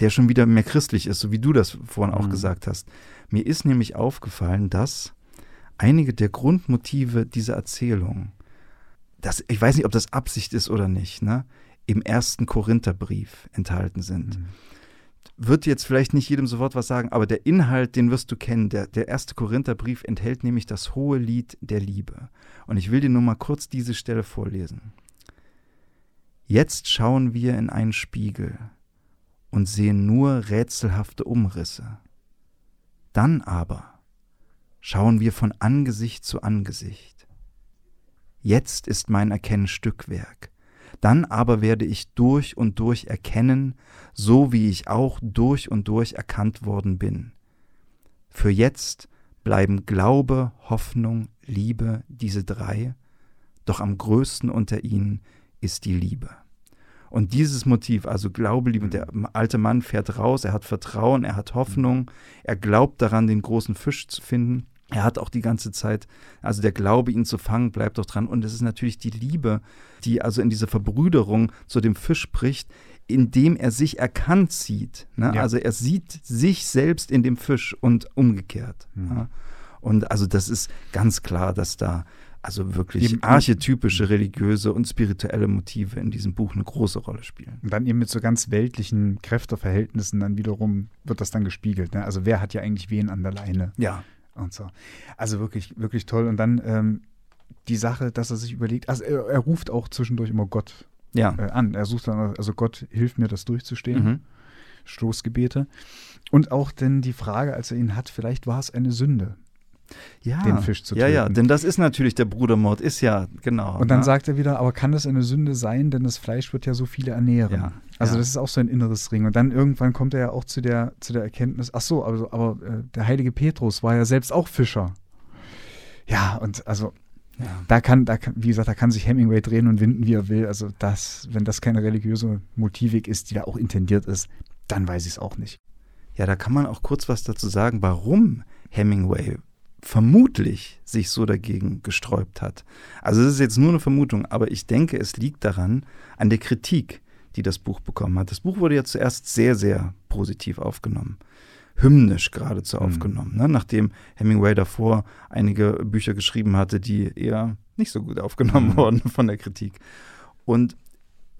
der schon wieder mehr christlich ist, so wie du das vorhin auch mhm. gesagt hast. Mir ist nämlich aufgefallen, dass einige der Grundmotive dieser Erzählung, das, ich weiß nicht, ob das Absicht ist oder nicht, ne, im ersten Korintherbrief enthalten sind. Mhm. Wird jetzt vielleicht nicht jedem sofort was sagen, aber der Inhalt, den wirst du kennen. Der, der erste Korintherbrief enthält nämlich das hohe Lied der Liebe. Und ich will dir nur mal kurz diese Stelle vorlesen. Jetzt schauen wir in einen Spiegel und sehen nur rätselhafte Umrisse. Dann aber schauen wir von Angesicht zu Angesicht. Jetzt ist mein Erkennen Stückwerk, dann aber werde ich durch und durch erkennen, so wie ich auch durch und durch erkannt worden bin. Für jetzt bleiben Glaube, Hoffnung, Liebe, diese drei, doch am größten unter ihnen ist die Liebe. Und dieses Motiv, also Glaube, Liebe, der mhm. alte Mann fährt raus, er hat Vertrauen, er hat Hoffnung, er glaubt daran, den großen Fisch zu finden. Er hat auch die ganze Zeit, also der Glaube, ihn zu fangen, bleibt doch dran. Und es ist natürlich die Liebe, die also in dieser Verbrüderung zu dem Fisch spricht, indem er sich erkannt sieht. Ne? Ja. Also er sieht sich selbst in dem Fisch und umgekehrt. Mhm. Ja? Und also das ist ganz klar, dass da also wirklich eben, archetypische religiöse und spirituelle Motive in diesem Buch eine große Rolle spielen. Und dann eben mit so ganz weltlichen Kräfteverhältnissen dann wiederum wird das dann gespiegelt. Ne? Also wer hat ja eigentlich wen an der Leine? Ja. Und so. Also wirklich, wirklich toll. Und dann ähm, die Sache, dass er sich überlegt, also er, er ruft auch zwischendurch immer Gott ja. äh, an. Er sucht dann, also Gott hilft mir, das durchzustehen. Mhm. Stoßgebete. Und auch denn die Frage, als er ihn hat, vielleicht war es eine Sünde ja, den Fisch zu töten. Ja, ja, denn das ist natürlich der Brudermord, ist ja, genau. Und dann ja. sagt er wieder, aber kann das eine Sünde sein, denn das Fleisch wird ja so viele ernähren. Ja, also ja. das ist auch so ein inneres Ring. Und dann irgendwann kommt er ja auch zu der, zu der Erkenntnis, ach so, also, aber äh, der heilige Petrus war ja selbst auch Fischer. Ja, und also. Da kann, da kann, wie gesagt, da kann sich Hemingway drehen und winden, wie er will. Also das, wenn das keine religiöse Motivik ist, die da auch intendiert ist, dann weiß ich es auch nicht. Ja, da kann man auch kurz was dazu sagen, warum Hemingway vermutlich sich so dagegen gesträubt hat. Also es ist jetzt nur eine Vermutung, aber ich denke, es liegt daran, an der Kritik, die das Buch bekommen hat. Das Buch wurde ja zuerst sehr, sehr positiv aufgenommen. Hymnisch geradezu mhm. aufgenommen, ne? nachdem Hemingway davor einige Bücher geschrieben hatte, die eher nicht so gut aufgenommen mhm. wurden von der Kritik. Und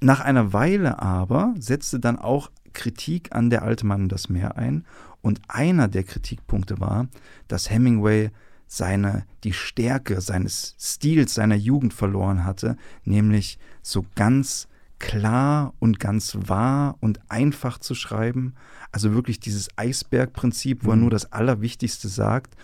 nach einer Weile aber setzte dann auch Kritik an der alte Mann und das Meer ein. Und einer der Kritikpunkte war, dass Hemingway seine, die Stärke seines Stils seiner Jugend verloren hatte, nämlich so ganz klar und ganz wahr und einfach zu schreiben. Also wirklich dieses Eisbergprinzip, wo mhm. er nur das Allerwichtigste sagt.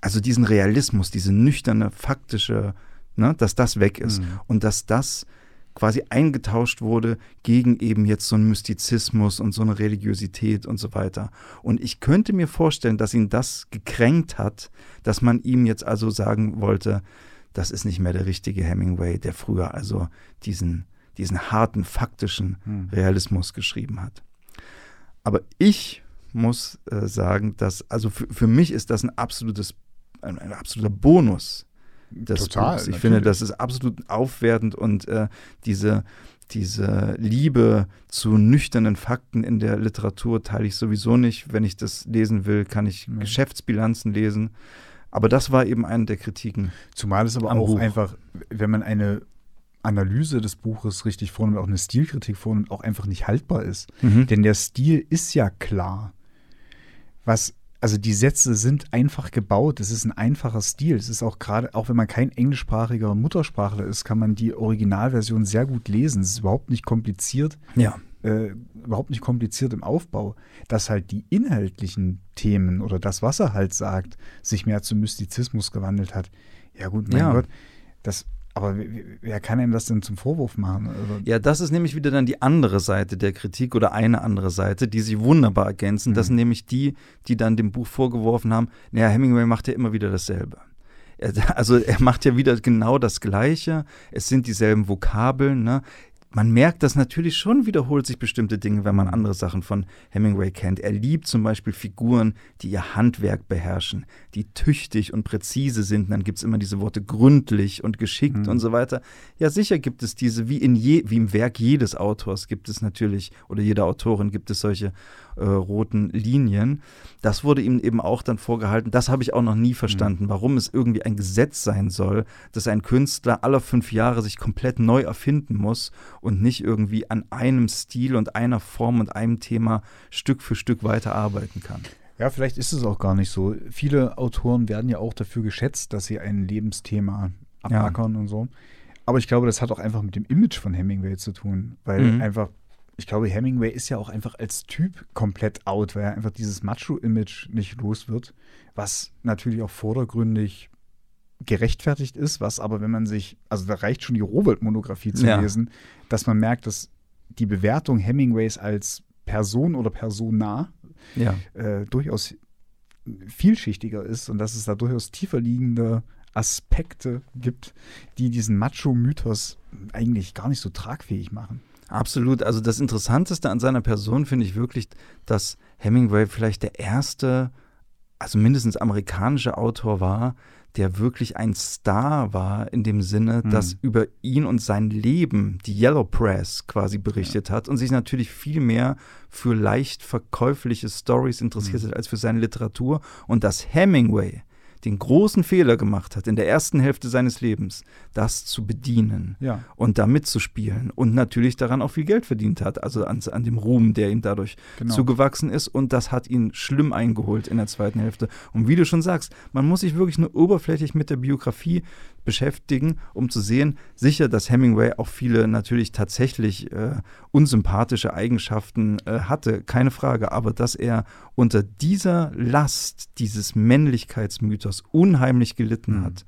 Also diesen Realismus, diese nüchterne, faktische, ne, dass das weg ist. Mhm. Und dass das quasi eingetauscht wurde gegen eben jetzt so einen Mystizismus und so eine Religiosität und so weiter. Und ich könnte mir vorstellen, dass ihn das gekränkt hat, dass man ihm jetzt also sagen wollte, das ist nicht mehr der richtige Hemingway, der früher also diesen, diesen harten, faktischen hm. Realismus geschrieben hat. Aber ich muss äh, sagen, dass, also für, für mich ist das ein absolutes, ein, ein absoluter Bonus, des Total, Buchs. Ich natürlich. finde, das ist absolut aufwertend und äh, diese, diese Liebe zu nüchternen Fakten in der Literatur teile ich sowieso nicht. Wenn ich das lesen will, kann ich ja. Geschäftsbilanzen lesen. Aber das war eben eine der Kritiken. Zumal es aber auch Buch. einfach, wenn man eine Analyse des Buches richtig vornimmt, auch eine Stilkritik vornimmt, auch einfach nicht haltbar ist. Mhm. Denn der Stil ist ja klar. Was also die Sätze sind einfach gebaut. Es ist ein einfacher Stil. Es ist auch gerade, auch wenn man kein englischsprachiger Muttersprachler ist, kann man die Originalversion sehr gut lesen. Es ist überhaupt nicht kompliziert. Ja. Äh, überhaupt nicht kompliziert im Aufbau. Dass halt die inhaltlichen Themen oder das, was er halt sagt, sich mehr zum Mystizismus gewandelt hat. Ja, gut, mein ja. Gott, das aber wer kann ihm das denn zum Vorwurf machen? Also ja, das ist nämlich wieder dann die andere Seite der Kritik oder eine andere Seite, die sich wunderbar ergänzen. Mhm. Das sind nämlich die, die dann dem Buch vorgeworfen haben, naja, Hemingway macht ja immer wieder dasselbe. Also er macht ja wieder genau das Gleiche. Es sind dieselben Vokabeln. Ne? Man merkt, dass natürlich schon wiederholt sich bestimmte Dinge, wenn man andere Sachen von Hemingway kennt. Er liebt zum Beispiel Figuren, die ihr Handwerk beherrschen, die tüchtig und präzise sind. Und dann gibt es immer diese Worte gründlich und geschickt mhm. und so weiter. Ja, sicher gibt es diese, wie, in je, wie im Werk jedes Autors gibt es natürlich, oder jeder Autorin gibt es solche äh, roten Linien. Das wurde ihm eben auch dann vorgehalten. Das habe ich auch noch nie verstanden, mhm. warum es irgendwie ein Gesetz sein soll, dass ein Künstler alle fünf Jahre sich komplett neu erfinden muss und nicht irgendwie an einem Stil und einer Form und einem Thema Stück für Stück weiterarbeiten kann. Ja, vielleicht ist es auch gar nicht so. Viele Autoren werden ja auch dafür geschätzt, dass sie ein Lebensthema abackern ja. und so. Aber ich glaube, das hat auch einfach mit dem Image von Hemingway zu tun, weil mhm. einfach ich glaube, Hemingway ist ja auch einfach als Typ komplett out, weil er einfach dieses Macho-Image nicht los wird, was natürlich auch vordergründig gerechtfertigt ist, was aber, wenn man sich, also da reicht schon die Rowold-Monographie zu ja. lesen, dass man merkt, dass die Bewertung Hemingways als Person oder Persona ja. äh, durchaus vielschichtiger ist und dass es da durchaus tiefer liegende Aspekte gibt, die diesen Macho-Mythos eigentlich gar nicht so tragfähig machen. Absolut. Also das Interessanteste an seiner Person finde ich wirklich, dass Hemingway vielleicht der erste, also mindestens amerikanische Autor war, der wirklich ein Star war in dem Sinne, mhm. dass über ihn und sein Leben die Yellow Press quasi berichtet ja. hat und sich natürlich viel mehr für leicht verkäufliche Stories interessiert mhm. hat als für seine Literatur und dass Hemingway den großen Fehler gemacht hat, in der ersten Hälfte seines Lebens, das zu bedienen ja. und da mitzuspielen und natürlich daran auch viel Geld verdient hat, also an, an dem Ruhm, der ihm dadurch genau. zugewachsen ist und das hat ihn schlimm eingeholt in der zweiten Hälfte. Und wie du schon sagst, man muss sich wirklich nur oberflächlich mit der Biografie beschäftigen, um zu sehen, sicher, dass Hemingway auch viele natürlich tatsächlich äh, unsympathische Eigenschaften äh, hatte, keine Frage, aber dass er unter dieser Last dieses Männlichkeitsmythos unheimlich gelitten mhm. hat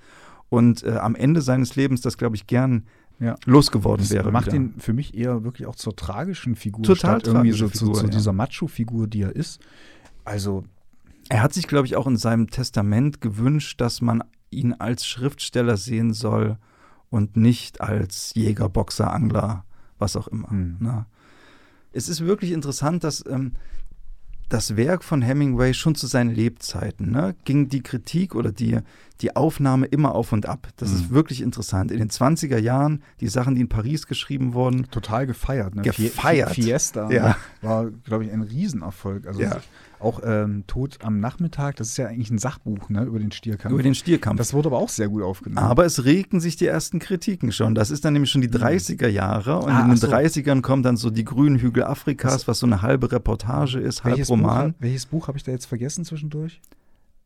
und äh, am Ende seines Lebens das, glaube ich, gern ja. losgeworden das wäre. Macht wieder. ihn für mich eher wirklich auch zur tragischen Figur, Total statt irgendwie so Figur, zu, zu ja. dieser Macho-Figur, die er ist. Also er hat sich, glaube ich, auch in seinem Testament gewünscht, dass man ihn als Schriftsteller sehen soll und nicht als Jäger, Boxer, Angler, was auch immer. Mhm. Ne? Es ist wirklich interessant, dass ähm, das Werk von Hemingway schon zu seinen Lebzeiten ne, ging die Kritik oder die, die Aufnahme immer auf und ab. Das mhm. ist wirklich interessant. In den 20er Jahren, die Sachen, die in Paris geschrieben wurden. Total gefeiert. Ne? Gefeiert. Fiesta ja. ne? war, glaube ich, ein Riesenerfolg. Also ja. Auch ähm, Tod am Nachmittag, das ist ja eigentlich ein Sachbuch ne, über den Stierkampf. Über den Stierkampf. Das wurde aber auch sehr gut aufgenommen. Aber es regten sich die ersten Kritiken schon. Das ist dann nämlich schon die 30er mhm. Jahre und ah, in den so. 30ern kommen dann so die grünen Hügel Afrikas, was so eine halbe Reportage ist, halb Roman. Buch, welches Buch habe ich da jetzt vergessen zwischendurch?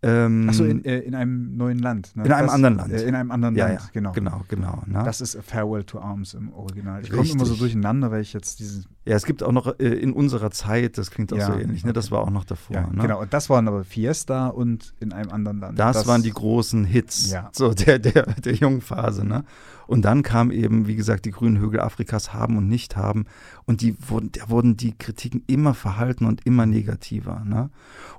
Ähm, Achso, in, äh, in einem neuen Land. Ne? In einem das, anderen Land. Äh, in einem anderen ja, Land, ja, genau. Genau, genau. Ne? Das ist Farewell to Arms im Original. Ich komme immer so durcheinander, weil ich jetzt diesen. Ja, es gibt auch noch äh, in unserer Zeit, das klingt auch ja, so ähnlich, ne? das war auch noch davor. Ja, ne? Genau, und das waren aber Fiesta und in einem anderen Land. Das, das waren die großen Hits ja. so der, der, der jungen Phase. Ne? Und dann kam eben, wie gesagt, die grünen Hügel Afrikas haben und nicht haben. Und die wurden, da wurden die Kritiken immer verhalten und immer negativer. Ne?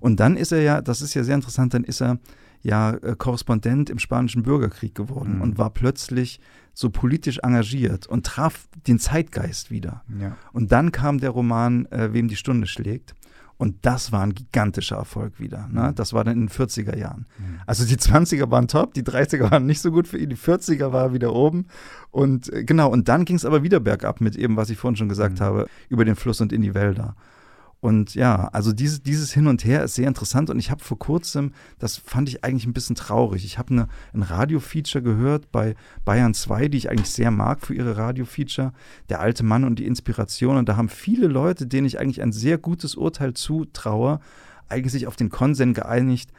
Und dann ist er ja, das ist ja sehr interessant, dann ist er ja äh, Korrespondent im Spanischen Bürgerkrieg geworden mhm. und war plötzlich so politisch engagiert und traf den Zeitgeist wieder. Ja. Und dann kam der Roman äh, Wem die Stunde schlägt. Und das war ein gigantischer Erfolg wieder. Ne? Mhm. Das war dann in den 40er Jahren. Mhm. Also die 20er waren top, die 30er waren nicht so gut für ihn, die 40er war wieder oben. Und äh, genau, und dann ging es aber wieder bergab mit eben, was ich vorhin schon gesagt mhm. habe, über den Fluss und in die Wälder. Und ja, also dieses, dieses Hin und Her ist sehr interessant und ich habe vor kurzem, das fand ich eigentlich ein bisschen traurig, ich habe ein Radio-Feature gehört bei Bayern 2, die ich eigentlich sehr mag für ihre Radio-Feature, Der alte Mann und die Inspiration. Und da haben viele Leute, denen ich eigentlich ein sehr gutes Urteil zutraue, eigentlich sich auf den Konsens geeinigt,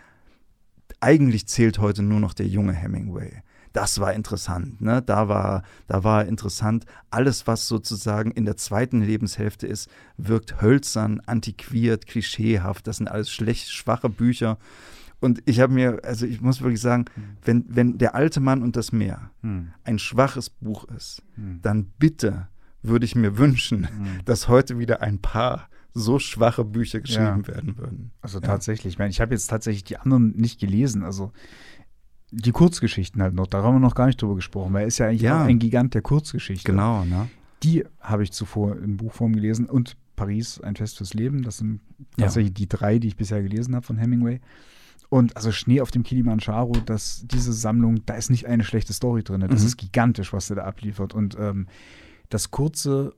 eigentlich zählt heute nur noch der junge Hemingway das war interessant. Ne? Da, war, da war interessant, alles, was sozusagen in der zweiten Lebenshälfte ist, wirkt hölzern, antiquiert, klischeehaft. Das sind alles schlecht, schwache Bücher. Und ich habe mir, also ich muss wirklich sagen, hm. wenn, wenn Der alte Mann und das Meer hm. ein schwaches Buch ist, hm. dann bitte würde ich mir wünschen, hm. dass heute wieder ein paar so schwache Bücher geschrieben ja. werden würden. Also ja. tatsächlich, ich meine, ich habe jetzt tatsächlich die anderen nicht gelesen. Also die Kurzgeschichten halt noch, da haben wir noch gar nicht drüber gesprochen, weil er ist ja eigentlich ja. ein Gigant der Kurzgeschichte. Genau, ne? Die habe ich zuvor in Buchform gelesen und Paris, ein Fest fürs Leben. Das sind tatsächlich ja. die drei, die ich bisher gelesen habe von Hemingway. Und also Schnee auf dem Kilimanjaro, dass diese Sammlung, da ist nicht eine schlechte Story drin. Das mhm. ist gigantisch, was er da abliefert. Und ähm, das kurze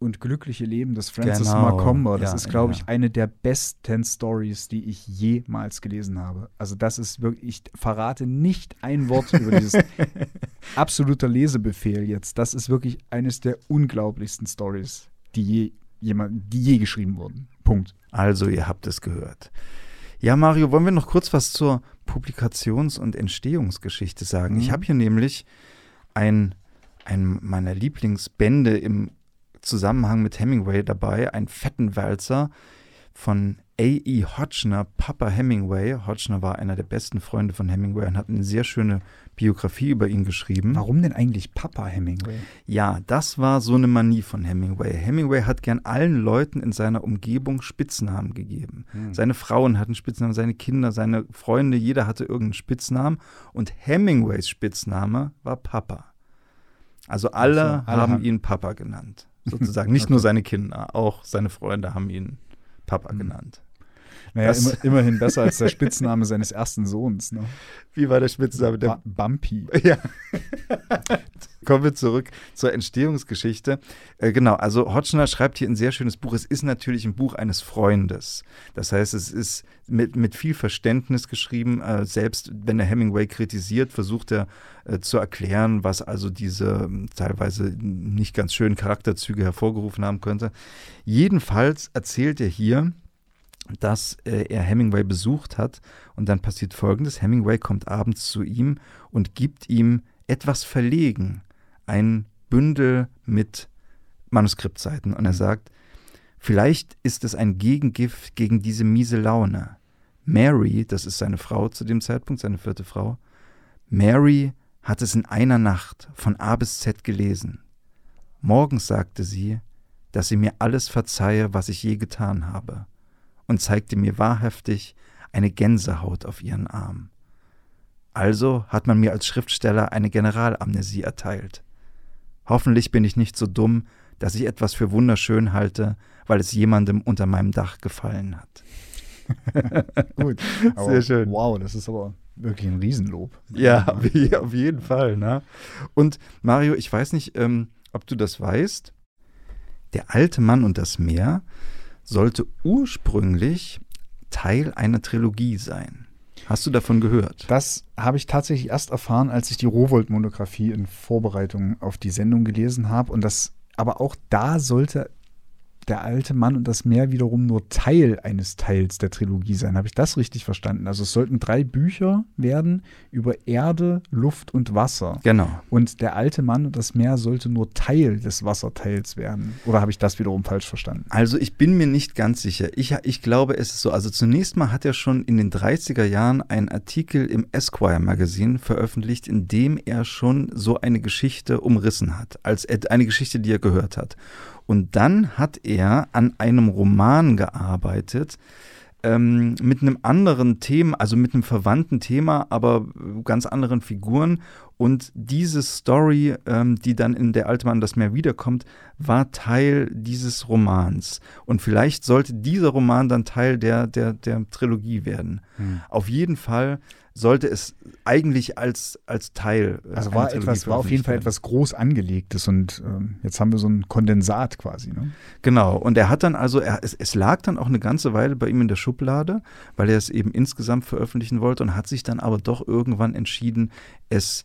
und glückliche Leben des Francis genau. Macomber. Das ja, ist, glaube ich, eine der besten Stories, die ich jemals gelesen habe. Also das ist wirklich, ich verrate nicht ein Wort über dieses absoluter Lesebefehl jetzt. Das ist wirklich eines der unglaublichsten Stories, die je, jemand, die je geschrieben wurden. Punkt. Also, ihr habt es gehört. Ja, Mario, wollen wir noch kurz was zur Publikations- und Entstehungsgeschichte sagen? Mhm. Ich habe hier nämlich ein, ein meiner Lieblingsbände im Zusammenhang mit Hemingway dabei, einen fetten Walzer von A.E. Hodgner, Papa Hemingway. Hodgner war einer der besten Freunde von Hemingway und hat eine sehr schöne Biografie über ihn geschrieben. Warum denn eigentlich Papa Hemingway? Ja, das war so eine Manie von Hemingway. Hemingway hat gern allen Leuten in seiner Umgebung Spitznamen gegeben. Hm. Seine Frauen hatten Spitznamen, seine Kinder, seine Freunde, jeder hatte irgendeinen Spitznamen. Und Hemingways Spitzname war Papa. Also alle, also, alle haben ihn Papa genannt sozusagen. Nicht okay. nur seine Kinder, auch seine Freunde haben ihn Papa mhm. genannt. Naja, immer, immerhin besser als der Spitzname seines ersten Sohns. Ne? Wie war der Spitzname? Der Bumpy. Ja. Kommen wir zurück zur Entstehungsgeschichte. Äh, genau, also Hotchner schreibt hier ein sehr schönes Buch. Es ist natürlich ein Buch eines Freundes. Das heißt, es ist mit, mit viel Verständnis geschrieben. Äh, selbst wenn er Hemingway kritisiert, versucht er äh, zu erklären, was also diese ähm, teilweise nicht ganz schönen Charakterzüge hervorgerufen haben könnte. Jedenfalls erzählt er hier, dass äh, er Hemingway besucht hat und dann passiert Folgendes. Hemingway kommt abends zu ihm und gibt ihm etwas verlegen, ein Bündel mit Manuskriptseiten und er sagt, vielleicht ist es ein Gegengift gegen diese miese Laune. Mary, das ist seine Frau zu dem Zeitpunkt, seine vierte Frau, Mary hat es in einer Nacht von A bis Z gelesen. Morgens sagte sie, dass sie mir alles verzeihe, was ich je getan habe und zeigte mir wahrhaftig eine Gänsehaut auf ihren Arm. Also hat man mir als Schriftsteller eine Generalamnesie erteilt. Hoffentlich bin ich nicht so dumm, dass ich etwas für wunderschön halte, weil es jemandem unter meinem Dach gefallen hat. Gut. Aber Sehr schön. Wow, das ist aber wirklich ein Riesenlob. Ja, auf- auf jeden Fall. Ne? Und Mario, ich weiß nicht, ähm, ob du das weißt. Der alte Mann und das Meer sollte ursprünglich Teil einer Trilogie sein. Hast du davon gehört? Das habe ich tatsächlich erst erfahren, als ich die Rowold-Monographie in Vorbereitung auf die Sendung gelesen habe. Und das, aber auch da sollte der alte Mann und das Meer wiederum nur Teil eines Teils der Trilogie sein. Habe ich das richtig verstanden? Also es sollten drei Bücher werden über Erde, Luft und Wasser. Genau. Und der alte Mann und das Meer sollte nur Teil des Wasserteils werden. Oder habe ich das wiederum falsch verstanden? Also ich bin mir nicht ganz sicher. Ich, ich glaube, es ist so. Also zunächst mal hat er schon in den 30er Jahren einen Artikel im Esquire Magazin veröffentlicht, in dem er schon so eine Geschichte umrissen hat, als eine Geschichte, die er gehört hat. Und dann hat er an einem Roman gearbeitet, ähm, mit einem anderen Thema, also mit einem verwandten Thema, aber ganz anderen Figuren. Und diese Story, ähm, die dann in Der alte Mann und das Meer wiederkommt, war Teil dieses Romans. Und vielleicht sollte dieser Roman dann Teil der, der, der Trilogie werden. Auf jeden Fall sollte es eigentlich als, als Teil. äh, Also war etwas, war auf jeden Fall etwas groß angelegtes und ähm, jetzt haben wir so ein Kondensat quasi. Ne? Genau, und er hat dann also, er, es, es lag dann auch eine ganze Weile bei ihm in der Schublade, weil er es eben insgesamt veröffentlichen wollte und hat sich dann aber doch irgendwann entschieden, es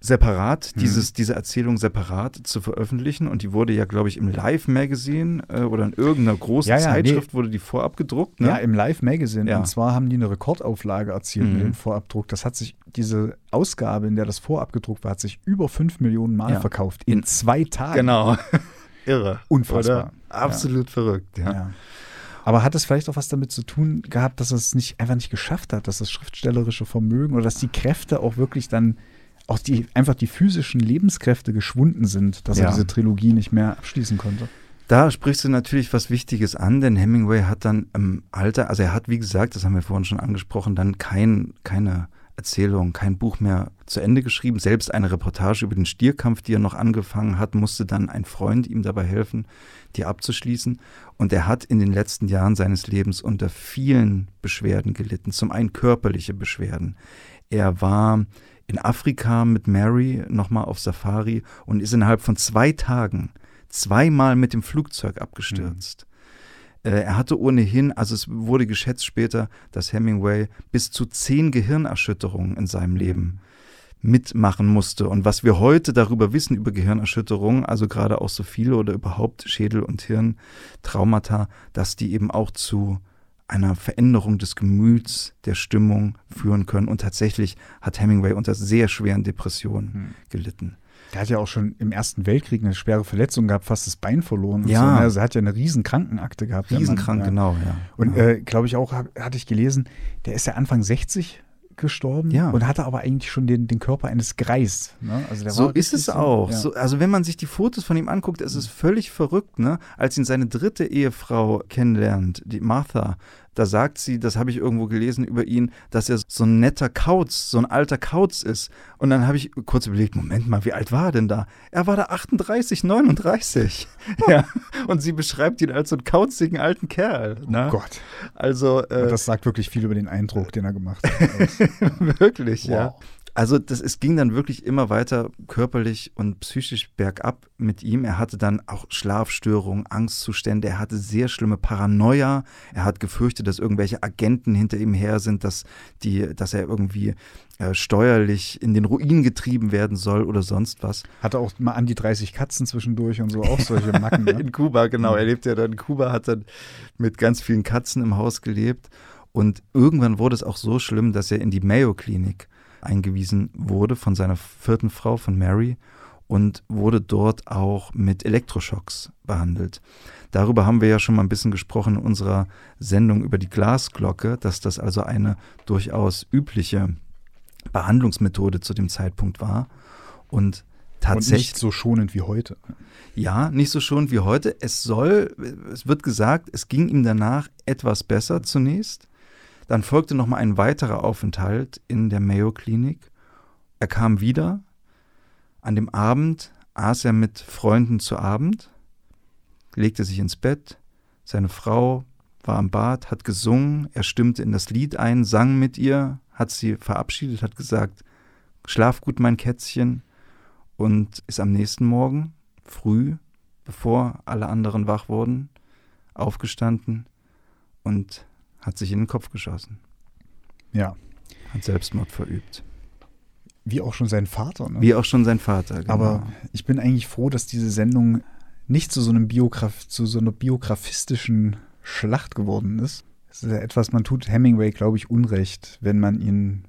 separat, Mhm. dieses, diese Erzählung separat zu veröffentlichen. Und die wurde ja, glaube ich, im Live-Magazin äh, oder in irgendeiner großen Ja, ja, Zeitschrift wurde die vorab gedruckt. Ne? Ja, im Live Magazine. Ja. Und zwar haben die eine Rekordauflage erzielt mit Mhm. dem Vorabdruck. Das hat sich, diese Ausgabe, in der das vorab gedruckt war, hat sich über 5 Millionen Mal verkauft. In, In- zwei Tagen. Genau. Irre. Unfassbar. Absolut verrückt, ja. Aber hat es vielleicht auch was damit zu tun gehabt, dass es nicht einfach nicht geschafft hat, dass das schriftstellerische Vermögen oder dass die Kräfte auch wirklich dann auch die einfach die physischen Lebenskräfte geschwunden sind, dass Ja. er diese Trilogie nicht mehr abschließen konnte. Da sprichst du natürlich was Wichtiges an, denn Hemingway hat dann im Alter, also er hat, wie gesagt, das haben wir vorhin schon angesprochen, dann kein, keine Erzählung, kein Buch mehr zu Ende geschrieben. Selbst eine Reportage über den Stierkampf, die er noch angefangen hat, musste dann ein Freund ihm dabei helfen, die abzuschließen. Und er hat in den letzten Jahren seines Lebens unter vielen Beschwerden gelitten. Zum einen körperliche Beschwerden. Er war in Afrika mit Mary nochmal auf Safari und ist innerhalb von zwei Tagen zweimal mit dem Flugzeug abgestürzt. Äh, Er hatte ohnehin, also es wurde geschätzt später, dass Hemingway bis zu zehn Gehirnerschütterungen in seinem Leben mitmachen musste. Und was wir heute darüber wissen, über Gehirnerschütterungen, also gerade auch so viele oder überhaupt Schädel- und Hirntraumata, dass die eben auch zu einer Veränderung des Gemüts, der Stimmung führen können. Und tatsächlich hat Hemingway unter sehr schweren Depressionen Hm. gelitten. Der hat ja auch schon im Ersten Weltkrieg eine schwere Verletzung gehabt, fast das Bein verloren. Und Ja. So. Also er hat ja eine riesen Krankenakte gehabt. Mann. Riesenkrank, Ja. genau, ja. Und ja. äh, glaube ich auch, hab, hatte ich gelesen, der ist ja Anfang 60 gestorben Ja. und hatte aber eigentlich schon den, den Körper eines Greis. Ne? Also so ist es auch. Ja. So, also wenn man sich die Fotos von ihm anguckt, es ist völlig verrückt, ne? Als ihn seine dritte Ehefrau kennenlernt, die Martha, da sagt sie, das habe ich irgendwo gelesen über ihn, dass er so ein netter Kauz, so ein alter Kauz ist. Und dann habe ich kurz überlegt, Moment mal, wie alt war er denn da? Er war da 38, 39. ja. Und sie beschreibt ihn als so einen kauzigen alten Kerl. Ne? Oh Gott. Also äh, das sagt wirklich viel über den Eindruck, den er gemacht hat. Wirklich, ja. Also das, es ging dann wirklich immer weiter körperlich und psychisch bergab mit ihm. Er hatte dann auch Schlafstörungen, Angstzustände, er hatte sehr schlimme Paranoia. Er hat gefürchtet, dass irgendwelche Agenten hinter ihm her sind, dass, die, dass er irgendwie äh, steuerlich in den Ruin getrieben werden soll oder sonst was. Hatte auch mal an die 30 Katzen zwischendurch und so, auch solche Macken. Ne? In Kuba, genau. Er lebte ja dann in Kuba, hat dann mit ganz vielen Katzen im Haus gelebt. Und irgendwann wurde es auch so schlimm, dass er in die Mayo-Klinik eingewiesen wurde von seiner vierten Frau, von Mary, und wurde dort auch mit Elektroschocks behandelt. Darüber haben wir ja schon mal ein bisschen gesprochen in unserer Sendung über die Glasglocke, dass das also eine durchaus übliche Behandlungsmethode zu dem Zeitpunkt war. Und Und tatsächlich. nicht so schonend wie heute. Ja, nicht so schon wie heute. Es soll, es wird gesagt, es ging ihm danach etwas besser zunächst. Dann folgte nochmal ein weiterer Aufenthalt in der Mayo Klinik. Er kam wieder. An dem Abend, aß er mit Freunden zu Abend, legte sich ins Bett, seine Frau war am Bad, hat gesungen, er stimmte in das Lied ein, sang mit ihr, hat sie verabschiedet, hat gesagt, schlaf gut, mein Kätzchen, und ist am nächsten Morgen früh, bevor alle anderen wach wurden, aufgestanden und hat sich in den Kopf geschossen. Ja. Hat Selbstmord verübt. Wie auch schon sein Vater. Ne? Wie auch schon sein Vater. Genau. Aber ich bin eigentlich froh, dass diese Sendung nicht zu so einem Biograf zu so einer biografistischen Schlacht geworden ist. Es ist ja etwas, man tut Hemingway, glaube ich, Unrecht, wenn man ihn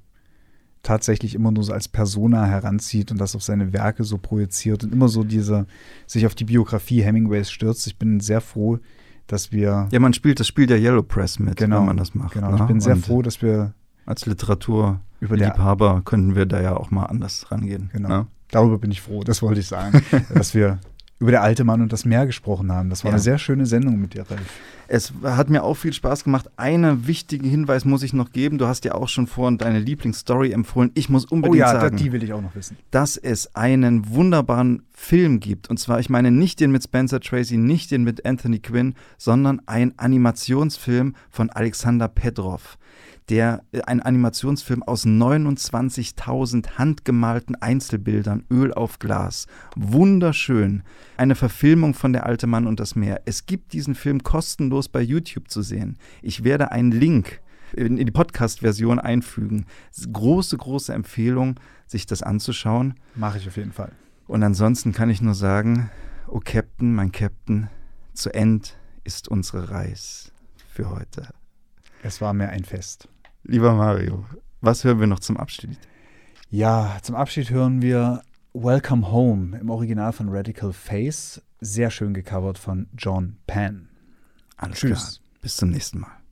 tatsächlich immer nur so als Persona heranzieht und das auf seine Werke so projiziert und immer so diese sich auf die Biografie Hemingways stürzt. Ich bin sehr froh, dass wir. Ja, man spielt das Spiel der Yellow Press mit, genau, wenn man das macht. Genau, ich bin sehr und froh, dass wir. Als Literaturliebhaber könnten wir da ja auch mal anders rangehen. Genau. Ne? Darüber bin ich froh, das wollte ich sagen, dass wir über der alte Mann und das Meer gesprochen haben. Das war ja. eine sehr schöne Sendung mit dir, Ralf. Es hat mir auch viel Spaß gemacht. Einen wichtigen Hinweis muss ich noch geben. Du hast ja auch schon vorhin deine Lieblingsstory empfohlen. Ich muss unbedingt oh ja, sagen, die will ich auch noch wissen. dass es einen wunderbaren Film gibt. Und zwar, ich meine nicht den mit Spencer Tracy, nicht den mit Anthony Quinn, sondern ein Animationsfilm von Alexander Pedrov der äh, ein Animationsfilm aus 29.000 handgemalten Einzelbildern, Öl auf Glas. Wunderschön. Eine Verfilmung von Der alte Mann und das Meer. Es gibt diesen Film kostenlos bei YouTube zu sehen. Ich werde einen Link in die Podcast-Version einfügen. Große, große Empfehlung, sich das anzuschauen. Mache ich auf jeden Fall. Und ansonsten kann ich nur sagen, oh Captain, mein Captain, zu End ist unsere Reise für heute. Es war mir ein Fest. Lieber Mario, was hören wir noch zum Abschied? Ja, zum Abschied hören wir Welcome Home im Original von Radical Face. Sehr schön gecovert von John Penn. Alles Tschüss. Klar. Bis zum nächsten Mal.